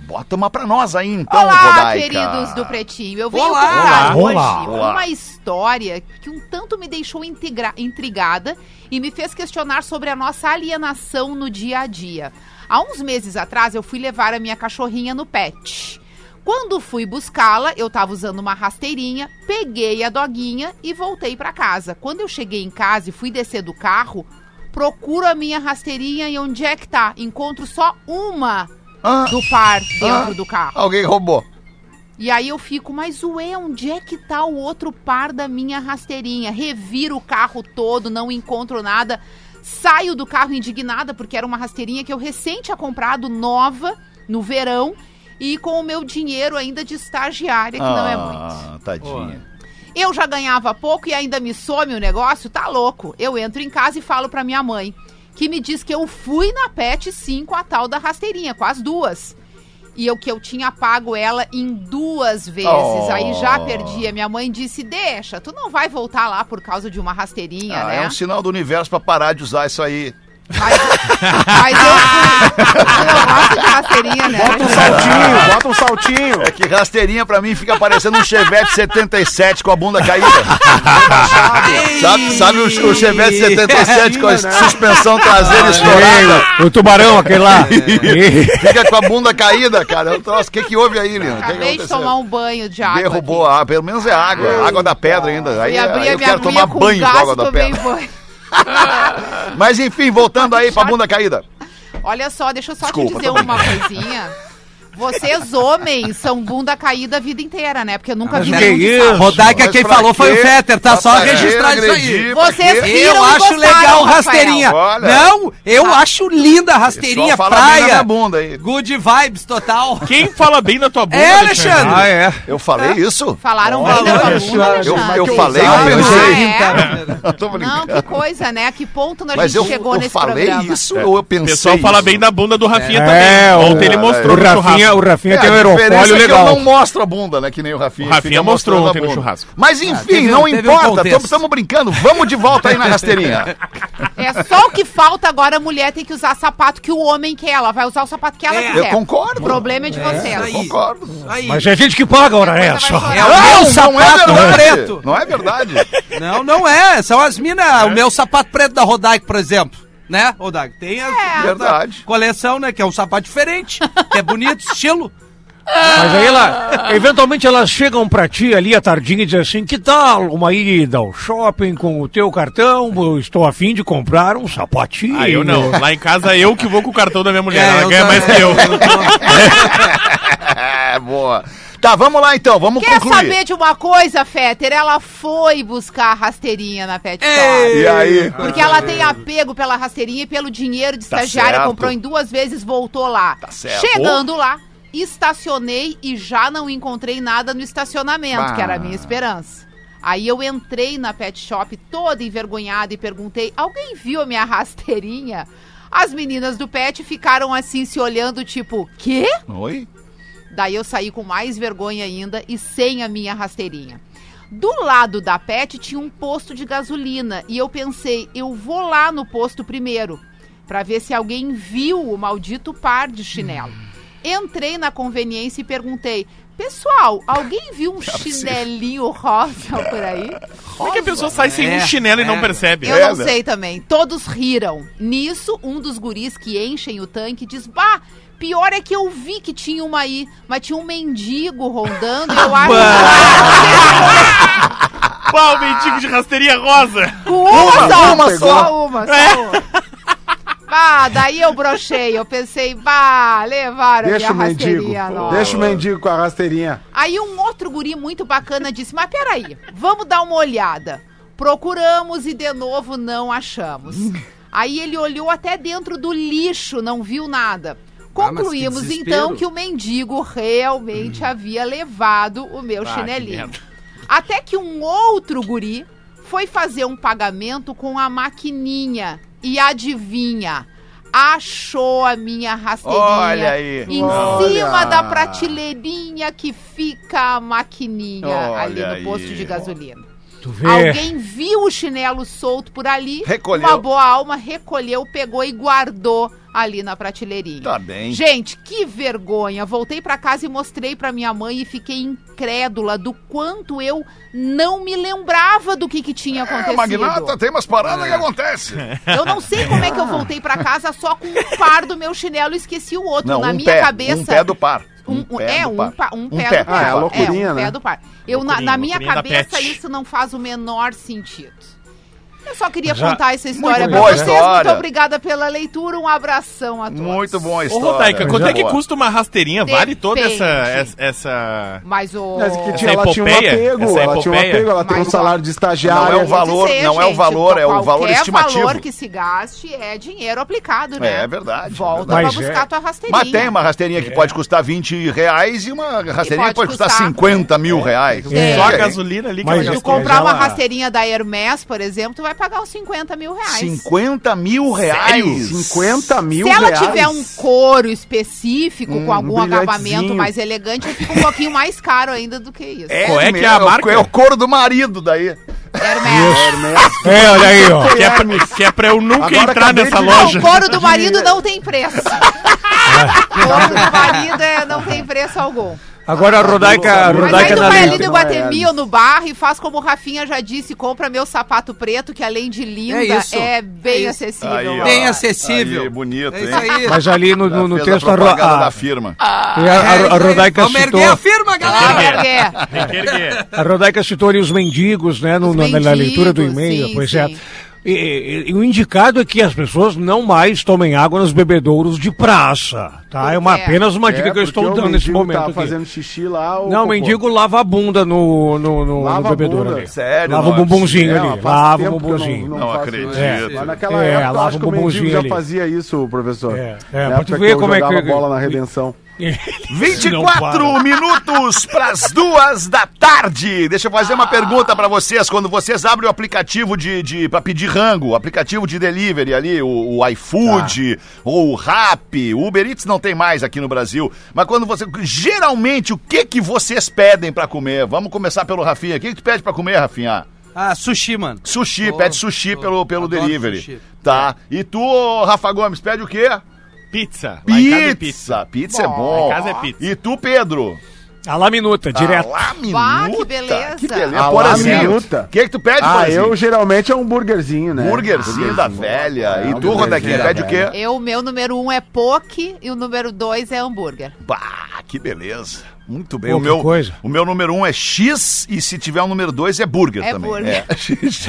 Bota uma pra nós aí então, Olá, Rodaica. queridos do Pretinho. Eu venho Olá. contar Olá. hoje Olá. Uma história que um tanto me deixou intrigada e me fez questionar sobre a nossa alienação no dia a dia. Há uns meses atrás, eu fui levar a minha cachorrinha no pet. Quando fui buscá-la, eu tava usando uma rasteirinha, peguei a doguinha e voltei pra casa. Quando eu cheguei em casa e fui descer do carro, procuro a minha rasteirinha e onde é que tá? Encontro só uma Ah. do par dentro Ah. do carro. Alguém roubou. E aí eu fico, mas ué, onde é que tá o outro par da minha rasteirinha? Reviro o carro todo, não encontro nada. Saio do carro indignada, porque era uma rasteirinha que eu recém tinha comprado, nova, no verão, e com o meu dinheiro ainda de estagiária, que não é muito. Ah, tadinha. Eu já ganhava pouco e ainda me some o negócio, tá louco. Eu entro em casa e falo pra minha mãe, que me diz que eu fui na PET sim com a tal da rasteirinha, com as duas. E eu que eu tinha pago ela em duas vezes. Oh. Aí já perdi. A minha mãe disse: Deixa, tu não vai voltar lá por causa de uma rasteirinha, Ah, né? É um sinal do universo pra parar de usar isso aí. Mas, mas eu fui. Eu gosto de rasteirinha, né? Bota um saltinho, bota um saltinho. É que rasteirinha pra mim fica parecendo um Chevette 77 com a bunda caída. sabe, sabe o, o Chevette 77 com a né? suspensão traseira estourada? O tubarão, aquele lá. Fica com a bunda caída, cara. É troço. O que, que houve aí, Lino? O que que Acabei de tomar um banho de água. Derrubou aqui. a pelo menos é água. Água da pedra ainda. Aí, aí a eu quero tomar banho com água da tomei pedra. banho. Mas enfim, voltando aí pra bunda caída. Olha só, deixa eu só Desculpa, te dizer uma coisinha. Vocês, homens, são bunda caída a vida inteira, né? Porque eu nunca vi que isso? Rodaica, Mas quem falou foi o Fetter, tá só registrar isso aí. Vocês viram Eu acho gostaram, legal Rafael. rasteirinha. Olha. Não, eu acho linda a rasteirinha, praia. bunda aí. Good vibes total. Quem fala bem da tua bunda, É, Alexandre. Ah, é. Eu falei isso? Falaram bem da tua bunda, Eu, Alexandre. eu falei, eu Ah, pensei. é? Eu tô Não, que coisa, né? A que ponto a Mas gente eu, chegou eu nesse falei programa? isso ou eu O pensei pessoal fala bem da bunda do Rafinha É, também. o- Ontem ele mostrou O no Rafinha, churrasco. o Rafinha É, tem um a aerofólio é que legal. eu não mostro a bunda, né? Que nem o Rafinha. O Rafinha mostrou a ontem no churrasco. Mas enfim, teve- não teve um importa. Estamos brincando. Vamos de volta aí na rasteirinha. É só o que falta agora a mulher tem que usar sapato que o homem quer. Ela vai usar o sapato que ela É. quiser. Eu concordo. O problema é de vocês. aí. Eu concordo. Aí. Mas é a gente que paga, ora Depois essa. É o meu Não, não é sapato verdade. preto. Não é verdade. Não, não é. São as minas. O meu sapato preto da Rodaica, por exemplo. Né, Rodaica? Tem a É. Verdade. coleção, né? Que é um sapato diferente. Que é bonito, estilo. Mas aí ela, eventualmente elas chegam pra ti ali à tardinha e dizem assim, que tal uma ida ao shopping com o teu cartão? Eu estou afim de comprar um sapatinho. Ah, eu não. Lá em casa eu que vou com o cartão da minha mulher. É, Ela eu ganha mais que eu. É, boa. Tá, vamos lá então. Vamos Quer concluir. saber de uma coisa, Fetter? Ela foi buscar a rasteirinha na Pet Shop. E aí? Porque ela tem apego pela rasteirinha e pelo dinheiro de estagiária. certo. comprou em duas vezes, voltou lá. Tá certo. Chegando lá, estacionei e já não encontrei nada no estacionamento, Bah. que era a minha esperança. Aí eu entrei na pet shop toda envergonhada e perguntei: alguém viu a minha rasteirinha? As meninas do pet ficaram assim se olhando, tipo, quê? Oi? Daí eu saí com mais vergonha ainda e sem a minha rasteirinha. Do lado da Pet tinha um posto de gasolina e eu pensei, eu vou lá no posto primeiro para ver se alguém viu o maldito par de chinelo. Entrei na conveniência e perguntei: "Pessoal, alguém viu um chinelinho rosa por aí?" Como é que a pessoa sai sem É, um chinelo e não é. percebe? Eu É, não sei também. Todos riram. Nisso, um dos guris que enchem o tanque diz: Bah, pior é que eu vi que tinha uma aí, mas tinha um mendigo rondando. e eu acho Pau, o mendigo de rasteirinha rosa. que. Uma, só, uma só. só. uma, só uma. Bah, daí eu brochei. Eu pensei, bah, levaram Deixa minha mendigo. rasteirinha nova. Deixa o mendigo com a rasteirinha. Aí um outro guri muito bacana disse: Mas peraí, vamos dar uma olhada. Procuramos e de novo não achamos. Aí ele olhou até dentro do lixo, não viu nada. Ah, Concluímos desespero. então que o mendigo realmente havia levado o meu Ah, chinelinho. Até que um outro guri foi fazer um pagamento com a maquininha. E adivinha? Achou a minha rasteirinha Olha aí. em Olha. cima da prateleirinha que fica a maquininha Olha ali no aí. posto de gasolina. Tu vê. Alguém viu o chinelo solto por ali, Recolheu. uma boa alma recolheu, pegou e guardou ali na prateleirinha. Tá bem. Gente, que vergonha. Voltei pra casa e mostrei pra minha mãe e fiquei incrédula do quanto eu não me lembrava do que, que tinha É, acontecido. Magnata, tem umas paradas que acontecem. Eu não sei como é que eu voltei pra casa só com um par do meu chinelo e esqueci o outro. Não, na um minha pé, cabeça. um pé do par. Um, um- pé é, do um, par. pa- um Um pé, pé. do par. Ah, é loucurinha, é, um pé né? do par. Eu, na, na minha cabeça, isso não faz o menor sentido. Eu só queria Já- contar essa história Muito pra boa vocês. história. Muito obrigada pela leitura. Um abração a todos. Muito bom a Ô, história. Rodaica, quanto é que Boa. custa uma rasteirinha? Vale toda essa, essa, essa- Mas o. Mas que Essa tinha, ela tinha um epopeia? apego, Essa ela tinha um epopeia? apego, ela tem um Mas salário de estagiária. Não é o valor, dizer, não é o gente, valor, é o valor qualquer estimativo. valor que se gaste é dinheiro aplicado, né? É verdade, Volta é verdade. pra Mas buscar é- tua rasteirinha. Mas tem uma rasteirinha que pode custar 20 reais e uma rasteirinha que pode pode custar custar- 50 mil reais. É. Só a gasolina ali que Mas ela Se tu É, gastou. comprar uma ela- rasteirinha da Hermes, por exemplo, tu vai pagar uns 50 mil reais. 50 mil reais? 50 mil Se ela reais. tiver um couro específico com algum brilhantezinho. acabamento mais elegante, fica um pouquinho mais caro ainda do que isso. Qual é que é a meu, marca? É o couro do marido daí. Hermes. É, olha aí, ó. Que é, pra, que é pra eu nunca Agora entrar nessa de- Não, loja. o couro do marido não tem preço. couro do marido é, não tem preço algum. Agora a Rodaica, a Mas aí Rodaica tu vai ali no é Guatemi ou no bar e faz como o Rafinha já disse, compra meu sapato preto, que além de linda, É é, bem É acessível. Aí, ó. Bem acessível. Aí, bonito, É hein? isso aí. Mas ali no, no, no texto a, Ro- da firma. e a, a, É. Rodaica Vamos citou, erguer a firma, galera. Ah. Tem que erguer. a Rodaica citou ali os mendigos, né, no, Os na, na leitura do mendigos, e-mail, sim, pois sim. é. E, e- o indicado é que as pessoas não mais tomem água nos bebedouros de praça, tá? É uma, É. apenas uma É, dica que eu estou dando nesse mendigo momento Tá aqui. fazendo xixi lá. o Não, o mendigo lava a bunda no, no, no, Lava no bebedouro bunda. ali. Sério, Lava o bumbumzinho É, ali. Lava o bumbumzinho. Não faço acredito. isso. É. Mas naquela É, época, eu lava acho o que o mendigo bumbumzinho já ali. fazia isso, professor. É, Na é, pra época tu ver como é jogava que... bola na redenção. Não 24 para. minutos para as duas da tarde. Deixa eu fazer uma pergunta para vocês. Quando vocês abrem o aplicativo de, de para pedir rango, o aplicativo de delivery ali, o, o iFood ou o Rap, o Uber Eats não tem mais aqui no Brasil. Mas quando você geralmente o que que vocês pedem para comer? Vamos começar pelo Rafinha. O que que tu pede para comer, Rafinha? Ah, sushi, mano. Sushi, Oh, pede sushi oh, pelo, pelo delivery. sushi. Tá. E tu, Rafa Gomes, pede o quê? Pizza. Lá é Pizza. Pizza é bom. Lá em casa é pizza. E tu, Pedro? A la minuta, direto. Ah, lá, Bah, que minuta. beleza. Que beleza. Ah, lá, minuta. O que, que tu pede, Ah, Porazinho? eu geralmente é um burgerzinho, né? Burgerzinho da velha. E tu, Rodequinha, pede o quê? Eu, o meu número um é poke e o número dois é hambúrguer. Bah, que beleza. Muito bem. Pô, o, meu, coisa. o meu número um é X e se tiver um número dois é burger É também. burger. É. X, X.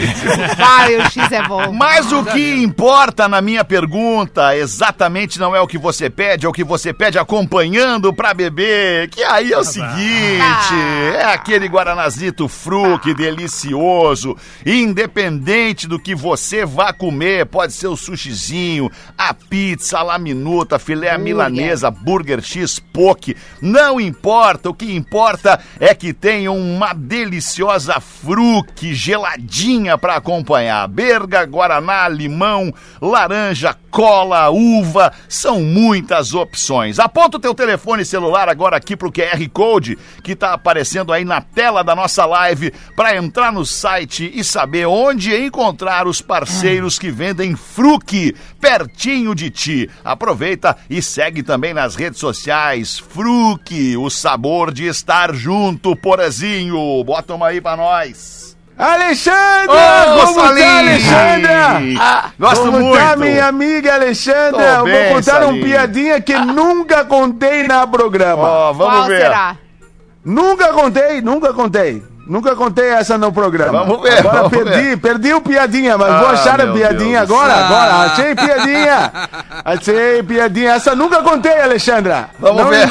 Vai, o X é bom. Mas o que importa na minha pergunta exatamente não é o que você pede, é o que você pede acompanhando pra beber. Que aí é o seguinte: é aquele Guaranazito Fruc delicioso, independente do que você vá comer, pode ser o sushizinho, a pizza, a laminuta, filé Burger. milanesa, burger X, poke. Não importa, o que importa é que tenha uma deliciosa fruque geladinha para acompanhar. Berga, guaraná, limão, laranja, cola, uva, são muitas opções. Aponta o teu telefone celular agora aqui pro QR Code que tá aparecendo aí na tela da nossa live para entrar no site e saber onde encontrar os parceiros que vendem fruque pertinho de ti. Aproveita e segue também nas redes sociais Fruque, o sabor de estar junto, Porazinho. Bota uma aí pra nós. Alexandra! Ô, como Salim! tá, Alexandra? Gosto como muito. tá, minha amiga Alexandra? Tô Eu bem, vou contar Salim. uma piadinha que nunca contei na programa. Ó, vamos Qual ver. será? Nunca contei, nunca contei. Nunca contei essa no programa. Vamos ver, Agora vamos perdi, ver. perdi o piadinha, mas Ah, vou achar a piadinha Deus. agora, Ah. agora. Achei piadinha. Achei piadinha. Essa nunca contei, Alexandra. Vamos ver.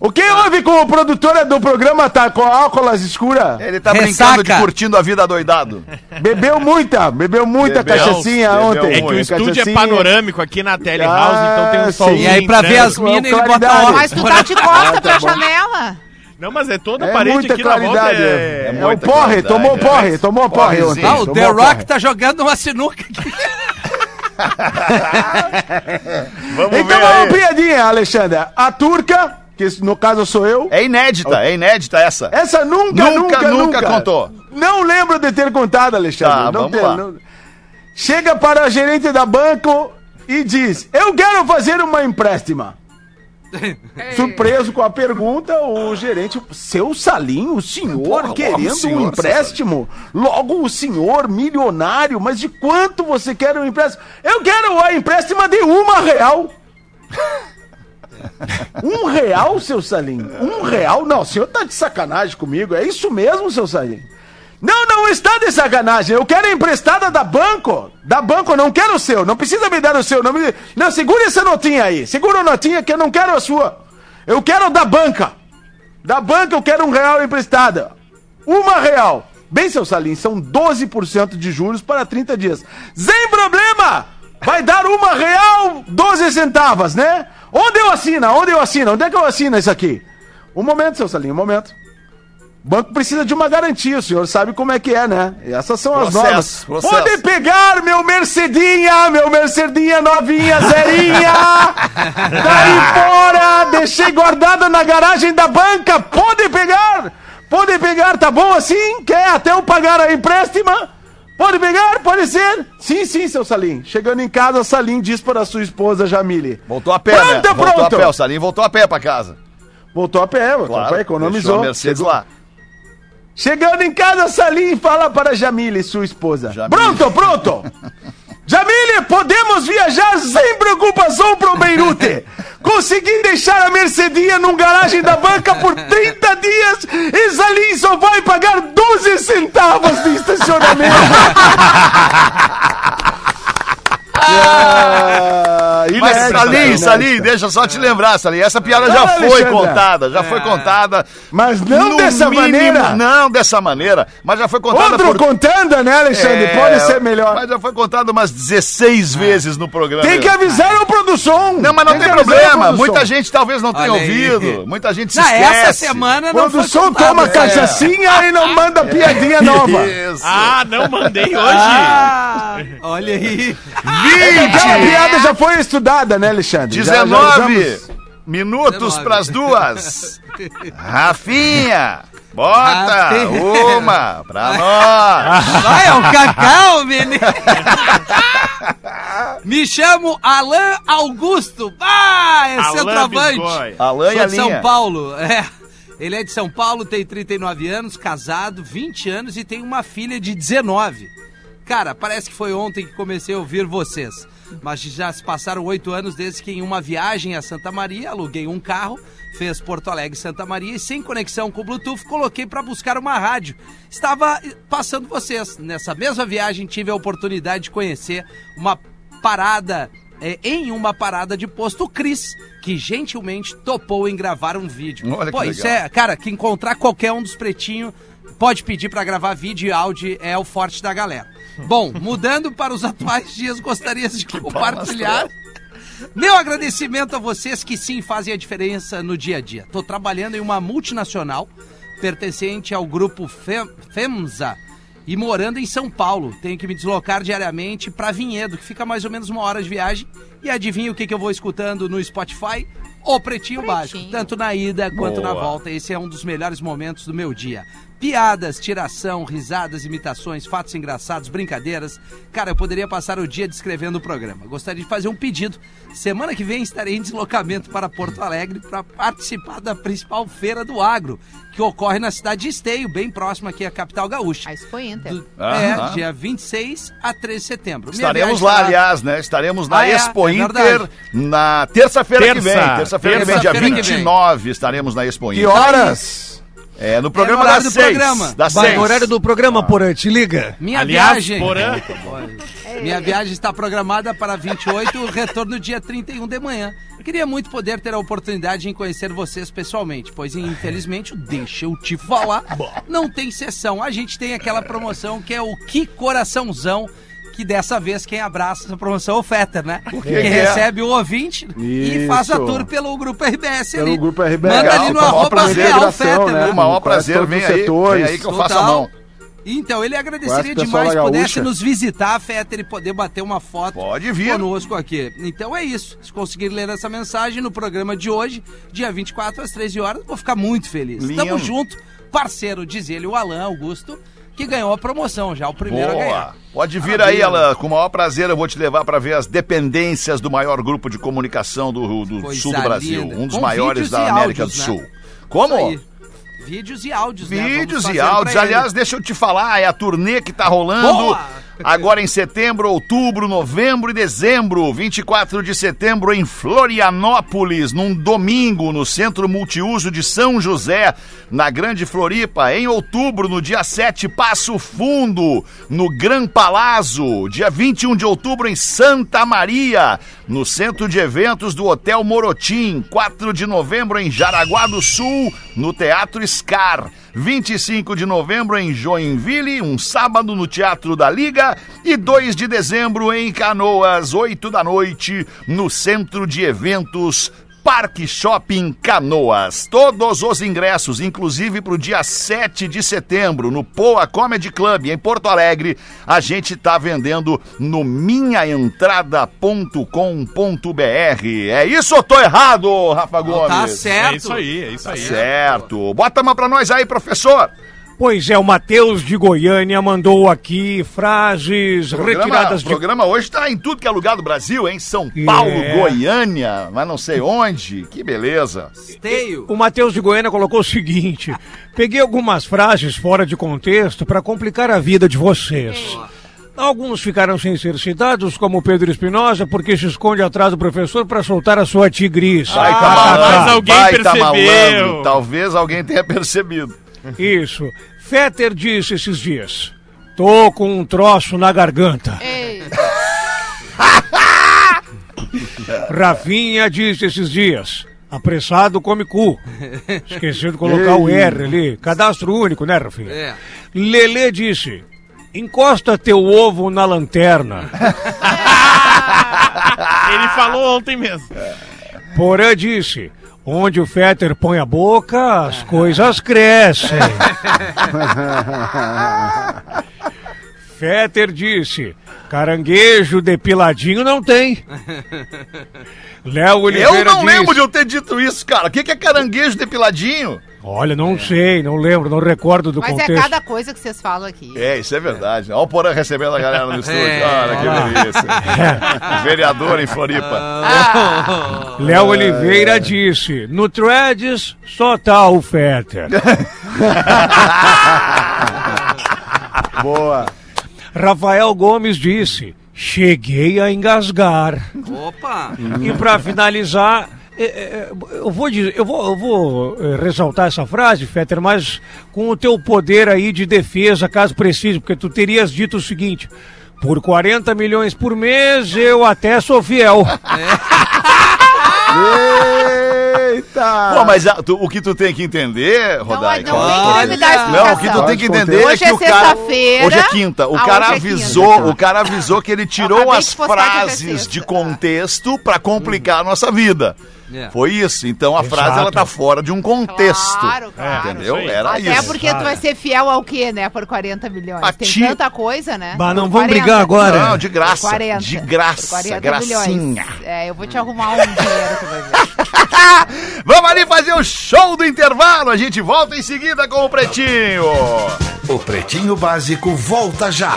O que houve com o produtora do programa tá com álcool escura? Ele tá Ressaca. brincando de curtindo a vida doidado. Bebeu muita, bebeu muita Bebeu, cachaçinha bebeu ontem. É que o estúdio é panorâmico aqui na Telehouse, Ah, então tem um sol. E aí, pra ver as minas, ele bota claridade. óculos. Mas tu tá de costa pra janela. Não, mas é toda É parede muita aqui na volta. claridade. É... É, o muita porre, tomou é. porre, tomou porre ontem. Ah, o The. Rock tá jogando uma sinuca aqui. Vamos Então ver vamos aí. piadinha, Alexandra. A turca, que no caso sou eu, É inédita, é inédita essa. essa nunca, Nunca, nunca, nunca nunca, contou. Não lembro de ter contado, Alexandre. Tá, não vamos ter- lá. não- Chega para a gerente da banco e diz: Eu quero fazer uma empréstimo. Surpreso com a pergunta, o gerente, seu Salim, o senhor Porra, querendo senhor, um empréstimo? Logo o senhor, milionário, mas de quanto você quer um empréstimo? Eu quero a empréstimo de uma real. Um real, seu Salim? Um real? Não, o senhor tá de sacanagem comigo. É isso mesmo, seu Salim? Não, não está de sacanagem. Eu quero emprestada da banco. Da banco, não quero o seu. Não precisa me dar o seu. Não, me... não segura essa notinha aí. Segura a notinha que eu não quero a sua. Eu quero da banca. Da banca eu quero um real emprestada. Uma real. Bem, seu Salim, são 12% de juros para 30 dias. Sem problema! Vai dar uma real 12 centavos, né? Onde eu assino? Onde eu assino? Onde é que eu assino isso aqui? Um momento, seu Salim, um momento. O banco precisa de uma garantia, o senhor sabe como é que é, né? Essas são as Processo, normas. processo. Pode pegar meu Mercedinha, meu Mercedinha novinha, zerinha! Daí fora! Deixei guardada na garagem da banca! Pode pegar! Pode pegar, tá bom assim? Quer até eu pagar a empréstimo? Pode pegar? Pode ser? Sim, sim, seu Salim. Chegando em casa, Salim diz para sua esposa Jamile. Voltou a pé, Pronto, né? Voltou pronto. a pé, o Salim voltou a pé pra casa. Voltou a pé, voltou a pé, deixou economizou. a Mercedes Chegou- lá. Chegando em casa, Salim fala para Jamile, sua esposa. Jamile. Pronto, pronto! Jamile, podemos viajar sem preocupação pro Beirute. Consegui deixar a Mercedinha num garagem da banca por 30 dias e Salim só vai pagar 12 centavos de estacionamento. Ah, Mas Salim. Salim, deixa só te lembrar, Salim. Essa piada já foi Alexandre. contada, já foi contada. Mas não dessa mínimo- maneira. Não dessa maneira, mas já foi contada Outro por... contando, né, Alexandre? É, Pode ser melhor. Mas já foi contada umas 16 vezes no programa. Tem que avisar o produção. Não, mas não tem, a problema. Muita gente talvez não tenha Olha aí. ouvido. Muita gente se Não, esquece. essa semana não foi Produção toma É. cachaçinha e não manda piadinha nova. Isso. Ah, não mandei hoje. Ah, olha aí. Aquela 20, piada já foi estudada, né, Alexandre? Já- já 19 usamos- minutos 19. pras duas. Rafinha, bota Rafinha. uma pra nós. Vai, é o Cacau, menino. Me chamo Alain Augusto. Ah, é Alain centroavante. Alain e Sou a de São. Paulo. É. Ele é de São Paulo, tem 39 anos, casado, 20 anos e tem uma filha de 19. Cara, parece que foi ontem que comecei a ouvir vocês. Mas já se passaram oito anos desde que em uma viagem a Santa Maria aluguei um carro, fez Porto Alegre Santa Maria e sem conexão com Bluetooth coloquei para buscar uma rádio. Estava passando vocês. Nessa mesma viagem tive a oportunidade de conhecer uma parada é, em uma parada de posto o Cris, que gentilmente topou em gravar um vídeo. Olha que Pô, isso legal. é, cara, que encontrar qualquer um dos pretinhos pode pedir pra gravar vídeo e áudio é o forte da galera. Bom, mudando para os atuais dias, gostaria de compartilhar meu agradecimento a vocês que sim fazem a diferença no dia a dia. Tô trabalhando em uma multinacional pertencente ao grupo Fem- FEMSA e morando em São Paulo. Tenho que me deslocar diariamente para Vinhedo, que fica mais ou menos uma hora de viagem. E adivinha o que, que eu vou escutando no Spotify? O Pretinho, Básico. Tanto na ida quanto na Boa. volta. Esse é um dos melhores momentos do meu dia. Piadas, tiração, risadas, imitações, fatos engraçados, brincadeiras. Cara, eu poderia passar o dia descrevendo o programa. Gostaria de fazer um pedido. Semana que vem estarei em deslocamento para Porto Alegre para participar da principal feira do agro, que ocorre na cidade de Esteio, bem próxima aqui à capital gaúcha. A Expo Inter. Do- Aham. é, dia 26 a 13 de setembro. Estaremos lá, aliás, né? Estaremos na Ah, é? Expo É Inter verdade. na terça-feira que Terça. vem. Terça-feira que vem, dia Terça-feira que vem. 29, estaremos na Expo Que Inter. horas? É, no programa horário das do seis. programa. Das Vai seis. no horário do programa, Porã, te liga. Minha Aliás, viagem. Porã, Minha viagem está programada para 28, o retorno dia 31 de manhã. Eu queria muito poder ter a oportunidade de conhecer vocês pessoalmente, pois infelizmente, deixa eu te falar, não tem sessão. A gente tem aquela promoção que é o Que Coraçãozão, que dessa vez quem abraça essa promoção é o Fetter, né? que que é? recebe o ouvinte e faz a Isso. tour pelo Grupo RBS Pelo ali. Grupo RBS. Manda ali no arroba Real Fetter, né? né? O maior prazer, todos vem aí, vem aí que eu faço a Total. mão. Então, ele agradeceria demais da pudesse nos visitar, Fetter, e poder bater uma foto Pode vir. conosco aqui. Então é isso. Se conseguir ler essa mensagem no programa de hoje, dia 24 às 13 horas, vou ficar muito feliz. Lindo. Tamo junto, parceiro, diz ele, o Alan Augusto, que ganhou a promoção já, o primeiro a Boa. ganhar. Pode vir Maravilha. aí, Alan. Com o maior prazer eu vou te levar para ver as dependências do maior grupo de comunicação do, do sul do Brasil. linda. Um dos Com maiores da e América áudios, do né? Sul. Como? Isso aí. Vídeos e áudios, né? Vídeos e fazer áudios. Aliás, deixa eu te falar, é a turnê que tá rolando Boa! Agora em setembro, outubro, novembro e dezembro. 24 de setembro em Florianópolis, num domingo, no Centro Multiuso de São José, na Grande Floripa. Em outubro, no dia 7, Passo Fundo, no Gran Palazzo. Dia 21 de outubro em Santa Maria, no Centro de Eventos do Hotel Morotim. 4 de novembro em Jaraguá do Sul, no Teatro Scar. 25 de novembro em Joinville, um sábado no Teatro da Liga. E 2 de dezembro em Canoas, 8 da noite, no Centro de Eventos Parque Shopping Canoas. Todos os ingressos, inclusive para o dia 7 de setembro, no Poa Comedy Club, em Porto Alegre, a gente tá vendendo no minhaentrada.com.br. É isso ou tô errado, Rafa Gomes? Tá certo. É isso aí, é isso Tá aí. certo. Bota uma pra nós aí, professor. Pois é, o Matheus de Goiânia mandou aqui frases O programa, retiradas o de programa hoje tá em tudo que é lugar do Brasil, hein? São Paulo, É. Goiânia, mas não sei onde. Que beleza. Esteio. O Matheus de Goiânia colocou o seguinte: peguei algumas frases fora de contexto para complicar a vida de vocês. Alguns ficaram sem ser citados, como o Pedro Espinosa, porque se esconde atrás do professor para soltar a sua tigrice. Vai tá mas malandro, alguém vai tá percebeu. malandro. Talvez alguém tenha percebido. Isso. Fetter disse esses dias: tô com um troço na garganta. Ei, Rafinha disse esses dias. Apressado come cu. Esqueceu de colocar o R ali. Cadastro único, né, Rafinha? É. Lelê disse: encosta teu ovo na lanterna. Ele falou ontem mesmo. Porã disse: onde o Fetter põe a boca, as coisas crescem. Fetter disse: caranguejo depiladinho não tem. Léo Oliveira Eu não disse, lembro de eu ter dito isso, cara. O que que é caranguejo depiladinho? Olha, não sei, não lembro, não recordo do mas contexto. é cada coisa que vocês falam aqui. É, isso é verdade. Olha o Porã recebendo a galera no estúdio. É. Olha que delícia. Vereador em Floripa. Ah, Léo Oliveira disse: no Threads só tá o Fetter. Boa. Rafael Gomes disse: cheguei a engasgar. Opa. E para finalizar, é, é, eu vou, dizer- eu vou, eu vou é, ressaltar essa frase, Fetter, mas com o teu poder aí de defesa, caso precise, porque tu terias dito o seguinte. Por 40 milhões por mês, eu até sou fiel. Eita! Pô, mas a- tu- o que tu tem que entender, não, Rodai... não Olha. explicação. Não, o que tu tem que entender é Hoje que é o cara. sexta-feira. Hoje é quinta. O Ah, cara hoje é avisou, quinta. o cara avisou que ele tirou as que é frases de contexto pra complicar a nossa vida. É. Foi isso. Então a frase Exato. ela tá fora de um contexto. Claro, claro. Entendeu? isso aí. Era Até isso. porque tu vai ser fiel ao quê, né? Por 40 milhões. A Tem ti- tanta coisa, né? Bah, não vamos 40. brigar agora. Não, de graça. 40. De Por graça. 40 Gracinha. milhões. É, eu vou te arrumar um dinheiro, tu vai ver. Vamos ali fazer o show do intervalo. A gente volta em seguida com o Pretinho. O Pretinho Básico volta já.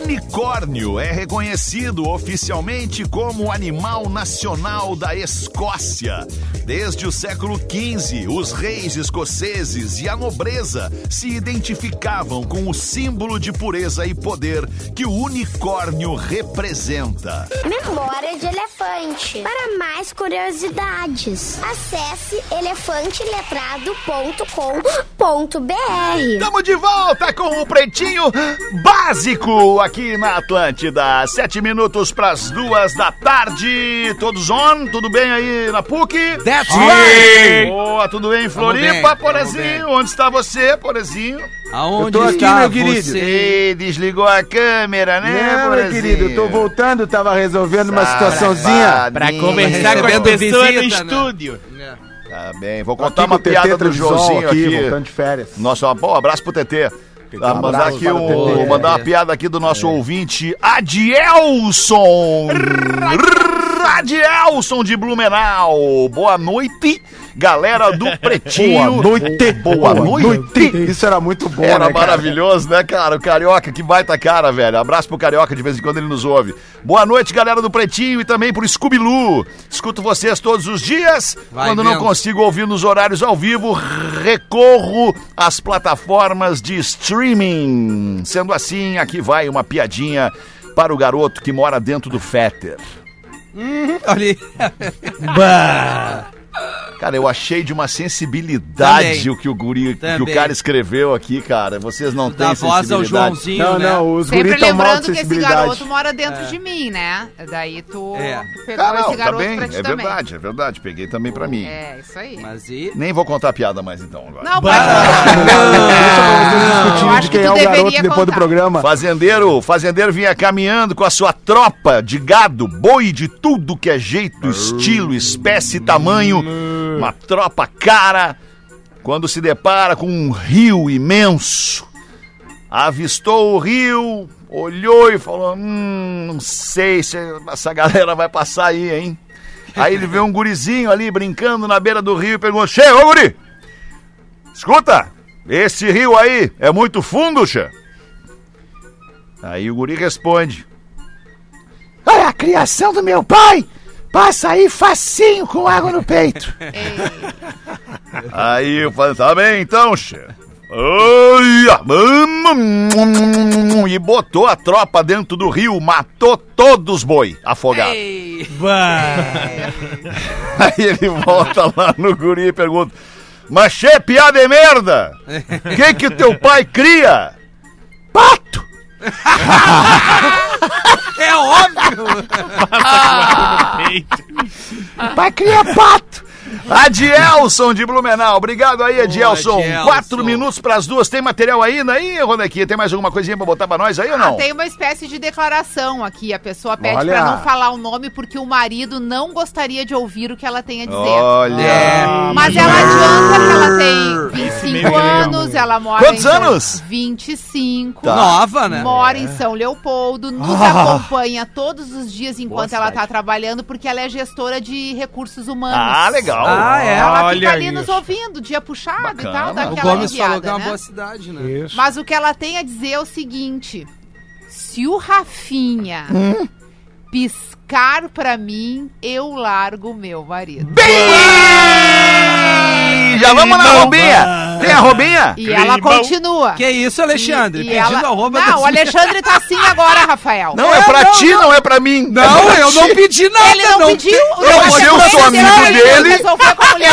unicórnio é reconhecido oficialmente como animal nacional da Escócia. Desde o século XV, os reis escoceses e a nobreza se identificavam com o símbolo de pureza e poder que o unicórnio representa. Memória de elefante. Para mais curiosidades, acesse elefanteletrado.com.br. Estamos de volta com o Pretinho Básico aqui na Atlântida. Sete minutos para as duas da tarde. Todos on? Tudo bem aí na PUC? That's right. Boa, tudo bem em Floripa, tamo Porazinho? Onde está você, Porazinho? Aonde Eu tô aqui, está meu querido. você? Ei, desligou a câmera, né, Não, meu querido, eu tô voltando, tava resolvendo uma Tá situaçãozinha. Safadinho. Pra conversar com Recebendo pessoas no né? estúdio. Tá bem, vou contar aqui uma com o TT piada do Joãozinho aqui. voltando de férias. Nossa, bom abraço pro TT. Ah, Um mandar aqui um, TT. mandar uma piada aqui do nosso ouvinte, Adielson. Radielson de Blumenau. Boa noite, galera do Pretinho. Boa noite. Boa noite. Isso era muito bom, Era né, cara? maravilhoso, né, cara? O Carioca, que baita cara, velho. Abraço pro Carioca, de vez em quando ele nos ouve. Boa noite, galera do Pretinho e também pro Scooby-Loo. Escuto vocês todos os dias. Vai quando não vendo. consigo ouvir nos horários ao vivo, recorro às plataformas de streaming. Sendo assim, aqui vai uma piadinha para o garoto que mora dentro do Fetter. Olha aí. Cara, eu achei de uma sensibilidade Também. o que o guri, que o Também. cara escreveu aqui, cara. Vocês não têm Da voz ao sensibilidade. Joãozinho, Não, né? não, os Sempre guris tão mal lembrando de que esse sensibilidade. garoto mora dentro de mim, né? Daí tu, É. pegou não, esse tá garoto bem, pra ti é também. verdade, é verdade. Peguei também pra mim. É, isso aí. Mas e... Nem vou contar a piada mais então agora. Não, pode nós Eu discutir acho de que quem tu é o garoto deveria depois do contar. programa. Fazendeiro, fazendeiro vinha caminhando com a sua tropa de gado, boi de tudo que é jeito, estilo, espécie e tamanho. Uma tropa cara. Quando se depara com um rio imenso. Avistou o rio, olhou e falou: Hum, não sei se essa galera vai passar aí, hein? Aí ele vê um gurizinho ali brincando na beira do rio e perguntou: Che, ô guri! Escuta, esse rio aí é muito fundo, che? Aí o guri responde: Olha a criação do meu pai! Passa aí facinho com água no peito. aí eu falei: Tá bem então, che. Ai, hum, E botou a tropa dentro do rio, matou todos os boi afogados. Aí ele volta lá no guri e pergunta: Mas che, piada de merda! Que que teu pai cria? Pato! é óbvio! Pai cria pato! Adielson de Blumenau, obrigado aí, Adielson. Adielson. Quatro minutos pras duas. Tem material ainda aí, Ronequinha? Tem mais alguma coisinha pra botar pra nós aí ou Ah, não? tem uma espécie de declaração aqui. A pessoa pede pra não falar o nome porque o marido não gostaria de ouvir o que ela tem a dizer. Olha. É. Mas ela adianta que ela tem 25 anos, ela mora Quantos em anos? 25. Tá. Nova, né? Mora em São Leopoldo, nos acompanha todos os dias enquanto ela tá trabalhando, porque ela é gestora de recursos humanos. Ah, legal. Ah, é? Ela Olha fica ali nos isso. ouvindo, dia puxado Bacana. e tal, dá O Gomes falou que é uma né? boa cidade, né? Isso. Mas o que ela tem a dizer é o seguinte: se o Rafinha Hum? piscar pra mim, eu largo meu marido. Bem! Já vamos na Robinha! Tem a Robinha? E ela continua. Que isso, Alexandre? E- e ela- arroba Não, o Alexandre tá assim agora, Rafael. Não, é pra ti, não, é pra mim. Não, É pra eu não pedi nada. Ele não, pediu. Eu, eu sou amigo ele dele. Eu,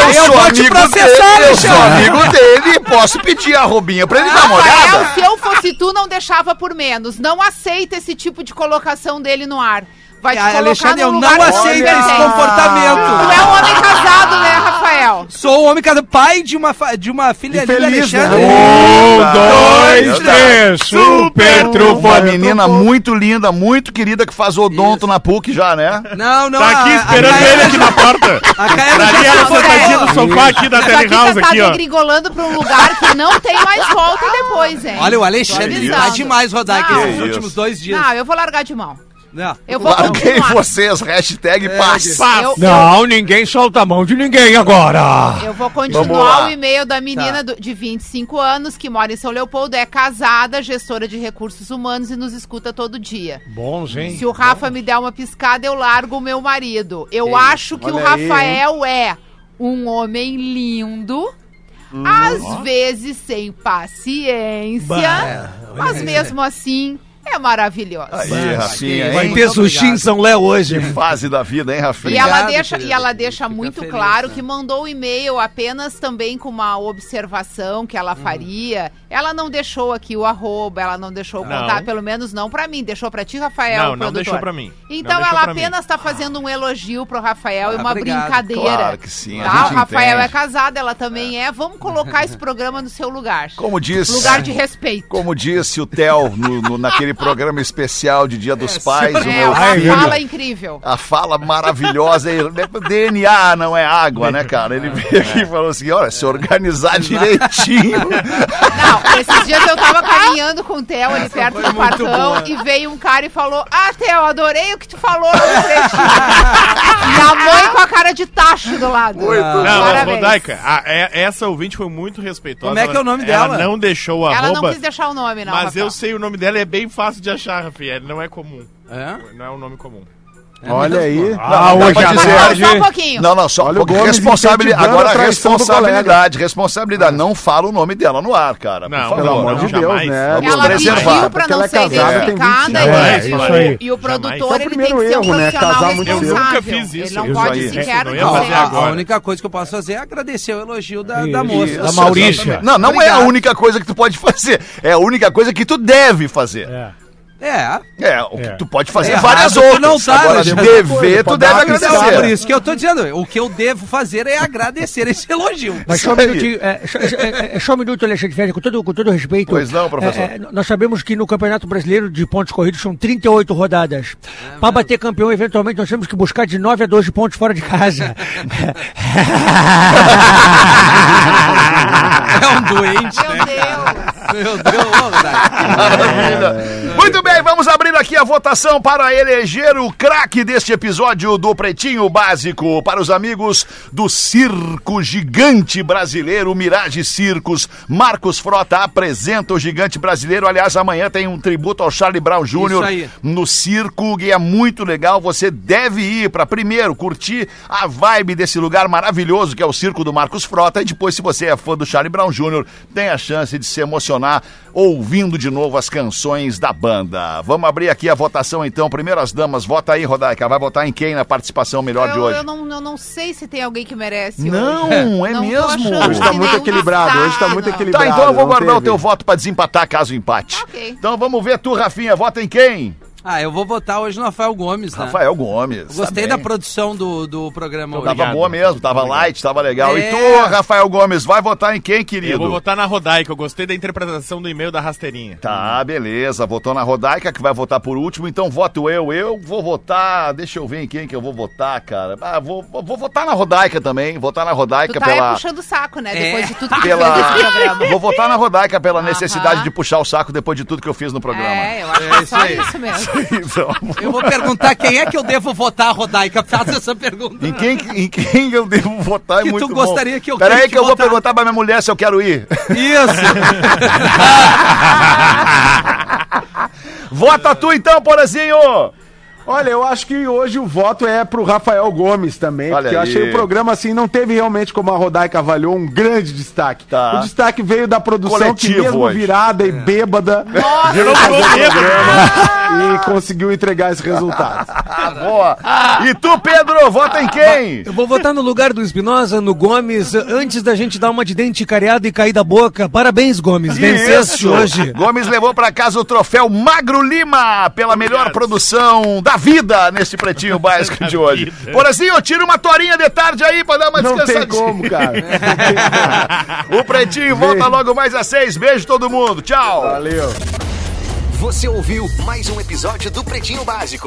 Eu sou vou te amigo processar, dele, eu sou amigo dele e posso pedir a Robinha pra ele dar uma Rafael, olhada. se eu fosse tu, não deixava por menos. Não aceita esse tipo de colocação dele no ar. Vai te colocar Alexandre, eu não tu aceito esse Tu comportamento. é um homem casado, né, Rafael? Sou um homem casado, pai de uma, de uma filha linda, Infeliz, né? Alexandre. Um, dois, três, super trufo. Uma menina muito linda, muito querida que faz odonto na PUC já, né? Não, não. Tá aqui esperando ele aqui na porta. A Pra já ali ela foi- sentadinha no sofá aqui da Telehouse tá, tá aqui, ó. degringolando pra um lugar que não tem mais volta depois, hein? Olha, o Alexandre tá demais rodar aqui Que últimos dois dias. Não, eu vou largar de mão. Não. Eu vou Larguei continuar. vocês, hashtag paz. Eu, Não, ninguém solta a mão de ninguém agora. eu vou continuar o e-mail da menina do- de 25 anos, que mora em São Leopoldo, é casada, gestora de recursos humanos e nos escuta todo dia. Bons, hein? Se o Rafa me der uma piscada, eu largo o meu marido. Eu acho que o Olha aí, Rafael é um homem lindo, Hum, às vezes sem paciência, mas mesmo assim é maravilhoso. Aí, Rafinha, Vai hein? ter sushi em São Léo hoje. Fase da vida, hein, E Rafinha? ela Obrigado, deixa, e ela deixa Fica muito feliz, claro né? que mandou o e-mail apenas também com uma observação que ela faria. Ela não deixou aqui o arroba, ela não deixou o Não. contato, pelo menos não pra mim. Deixou pra ti, Rafael, Não, o não deixou pra mim. Então ela apenas tá fazendo um elogio pro Rafael e Ah, uma obrigado. brincadeira. Claro que sim, Tá? O Rafael entende. é casado, ela também é. Vamos colocar esse programa no seu lugar. Como disse, Lugar de respeito. como disse o Theo no, no- naquele programa especial de Dia dos Pais. O É, meu uma filho. fala incrível. A fala maravilhosa. ele- DNA não é água, né, cara? Ele veio aqui e falou assim: olha, se organizar direitinho. Não, esses dias eu tava caminhando com o Theo ali perto do muito boa. e veio um cara e falou: Ah, Theo, adorei o que tu falou no e a mãe com a cara de tacho do lado. Não, mas. Rodaica, a- é- essa ouvinte foi muito respeitosa. Como é que é o nome Ela dela? não deixou o Ela arroba, não quis deixar o nome, não. mas eu sei o nome dela e é bem fácil de achar, Rafael. Não é comum. É? Não é um nome comum. Olha aí. Ah, Não, dá hoje à dizer- tarde. Só um pouquinho. Não, não, só Olha o Gomes incentivando Agora, responsabilidade, responsabilidade. Não fala o nome dela no ar, cara. Não, por Pelo amor não, de Deus, jamais. né? Vamos Ela preservar. pediu pra Porque não ela é ser casada, tem identificada 25 e, anos. e É, aí. e o produtor é ele tem que ser um erro, né? profissional Casar muito cedo. responsável. Eu nunca fiz isso. Ele não Isso pode aí. sequer não Não, fazer a, única coisa que eu posso fazer é agradecer o elogio da, moça. da Maurícia. Não, não é a única coisa que tu pode fazer. É a única coisa que tu deve fazer. É. É. É, o que É. tu pode fazer Errado várias tu outras. não tá, Agora, dever, tu deve agradecer. por isso que eu tô dizendo, o que eu devo fazer é agradecer esse elogio. Mas só um minutinho, é, só, é, é, só um minuto, Alexandre Ferreira, com todo, com todo respeito. Pois não, professor. É, é, nós sabemos que no Campeonato Brasileiro de pontos corridos são 38 rodadas. Para bater campeão, eventualmente, nós temos que buscar de 9 a 12 pontos fora de casa. É um doente, Meu né? Deus. Meu Deus. Maravilha. Muito bem, vamos abrir aqui a votação para eleger o craque deste episódio do Pretinho Básico. Para os amigos do Circo Gigante Brasileiro, Mirage Circos. Marcos Frota apresenta o Gigante Brasileiro. Aliás, amanhã tem um tributo ao Charlie Brown Jr. no circo e é muito legal. Você deve ir para primeiro curtir a vibe desse lugar maravilhoso que é o circo do Marcos Frota e depois, se você é fã do Charlie Brown Jr., tem a chance de se emocionar ouvindo de novo as canções da banda. Vamos abrir aqui a votação então. Primeiro as damas, vota aí, Rodaica. Vai votar em quem na participação melhor de Eu, hoje? eu não, eu não sei se tem alguém que merece. Não, hoje. é Não mesmo? Hoje tá que muito nenhum equilibrado, hoje tá está, muito equilibrado. Tá, então eu vou guardar o teve. teu voto para desempatar caso empate. Ok. Então vamos ver tu, Rafinha. Vota em quem? Ah, eu vou votar hoje no Rafael Gomes, né? Rafael Gomes. Eu Gostei tá da produção do, do programa hoje. Tava boa mesmo, tava light, tava legal. E É. tu, Rafael Gomes, vai votar em quem, querido? Eu vou votar na Rodaica. Eu gostei da interpretação do e-mail da rasteirinha. Tá, beleza. Votou na Rodaica, que vai votar por último. Então voto eu. Eu vou votar. Deixa eu ver em quem que eu vou votar, cara. Ah, vou, vou vou votar na Rodaica também. Votar na Tu Rodaica tá pela. puxando o saco, né? É. Depois de tudo que tu Pela... fez nesse programa. Vou votar na Rodaica pela necessidade Aham. de puxar o saco depois de tudo que eu fiz no programa. É, eu acho que É é isso só aí. isso mesmo. Eu vou perguntar quem é que eu devo votar, Rodaica. Faz essa pergunta. em quem, em quem eu devo votar é Que tu muito gostaria bom. que eu Peraí que eu vou votar. perguntar pra minha mulher se eu quero ir. Isso. Vota tu então, Porazinho! Olha, eu acho que hoje o voto é pro Rafael Gomes também, Olha porque eu aí. achei o programa assim, não teve realmente, como a Rodaica avaliou, um grande destaque. Tá. O destaque veio da produção Coletivo que mesmo hoje. virada e bêbada Nossa, o programa e conseguiu entregar esse resultado. Ah, boa! E tu, Pedro, vota em quem? Eu vou votar no lugar do Espinosa, no Gomes, antes da gente dar uma de dente careada e cair da boca. Parabéns, Gomes. Venceste hoje. Gomes levou pra casa o troféu Magro Lima pela melhor produção da vida neste pretinho básico de hoje. Porazinho, tira uma torinha de tarde aí pra dar uma Não tem descansadinha. como, cara. O pretinho volta logo mais às seis. Beijo todo mundo. Tchau. Valeu. Você ouviu mais um episódio do Pretinho Básico.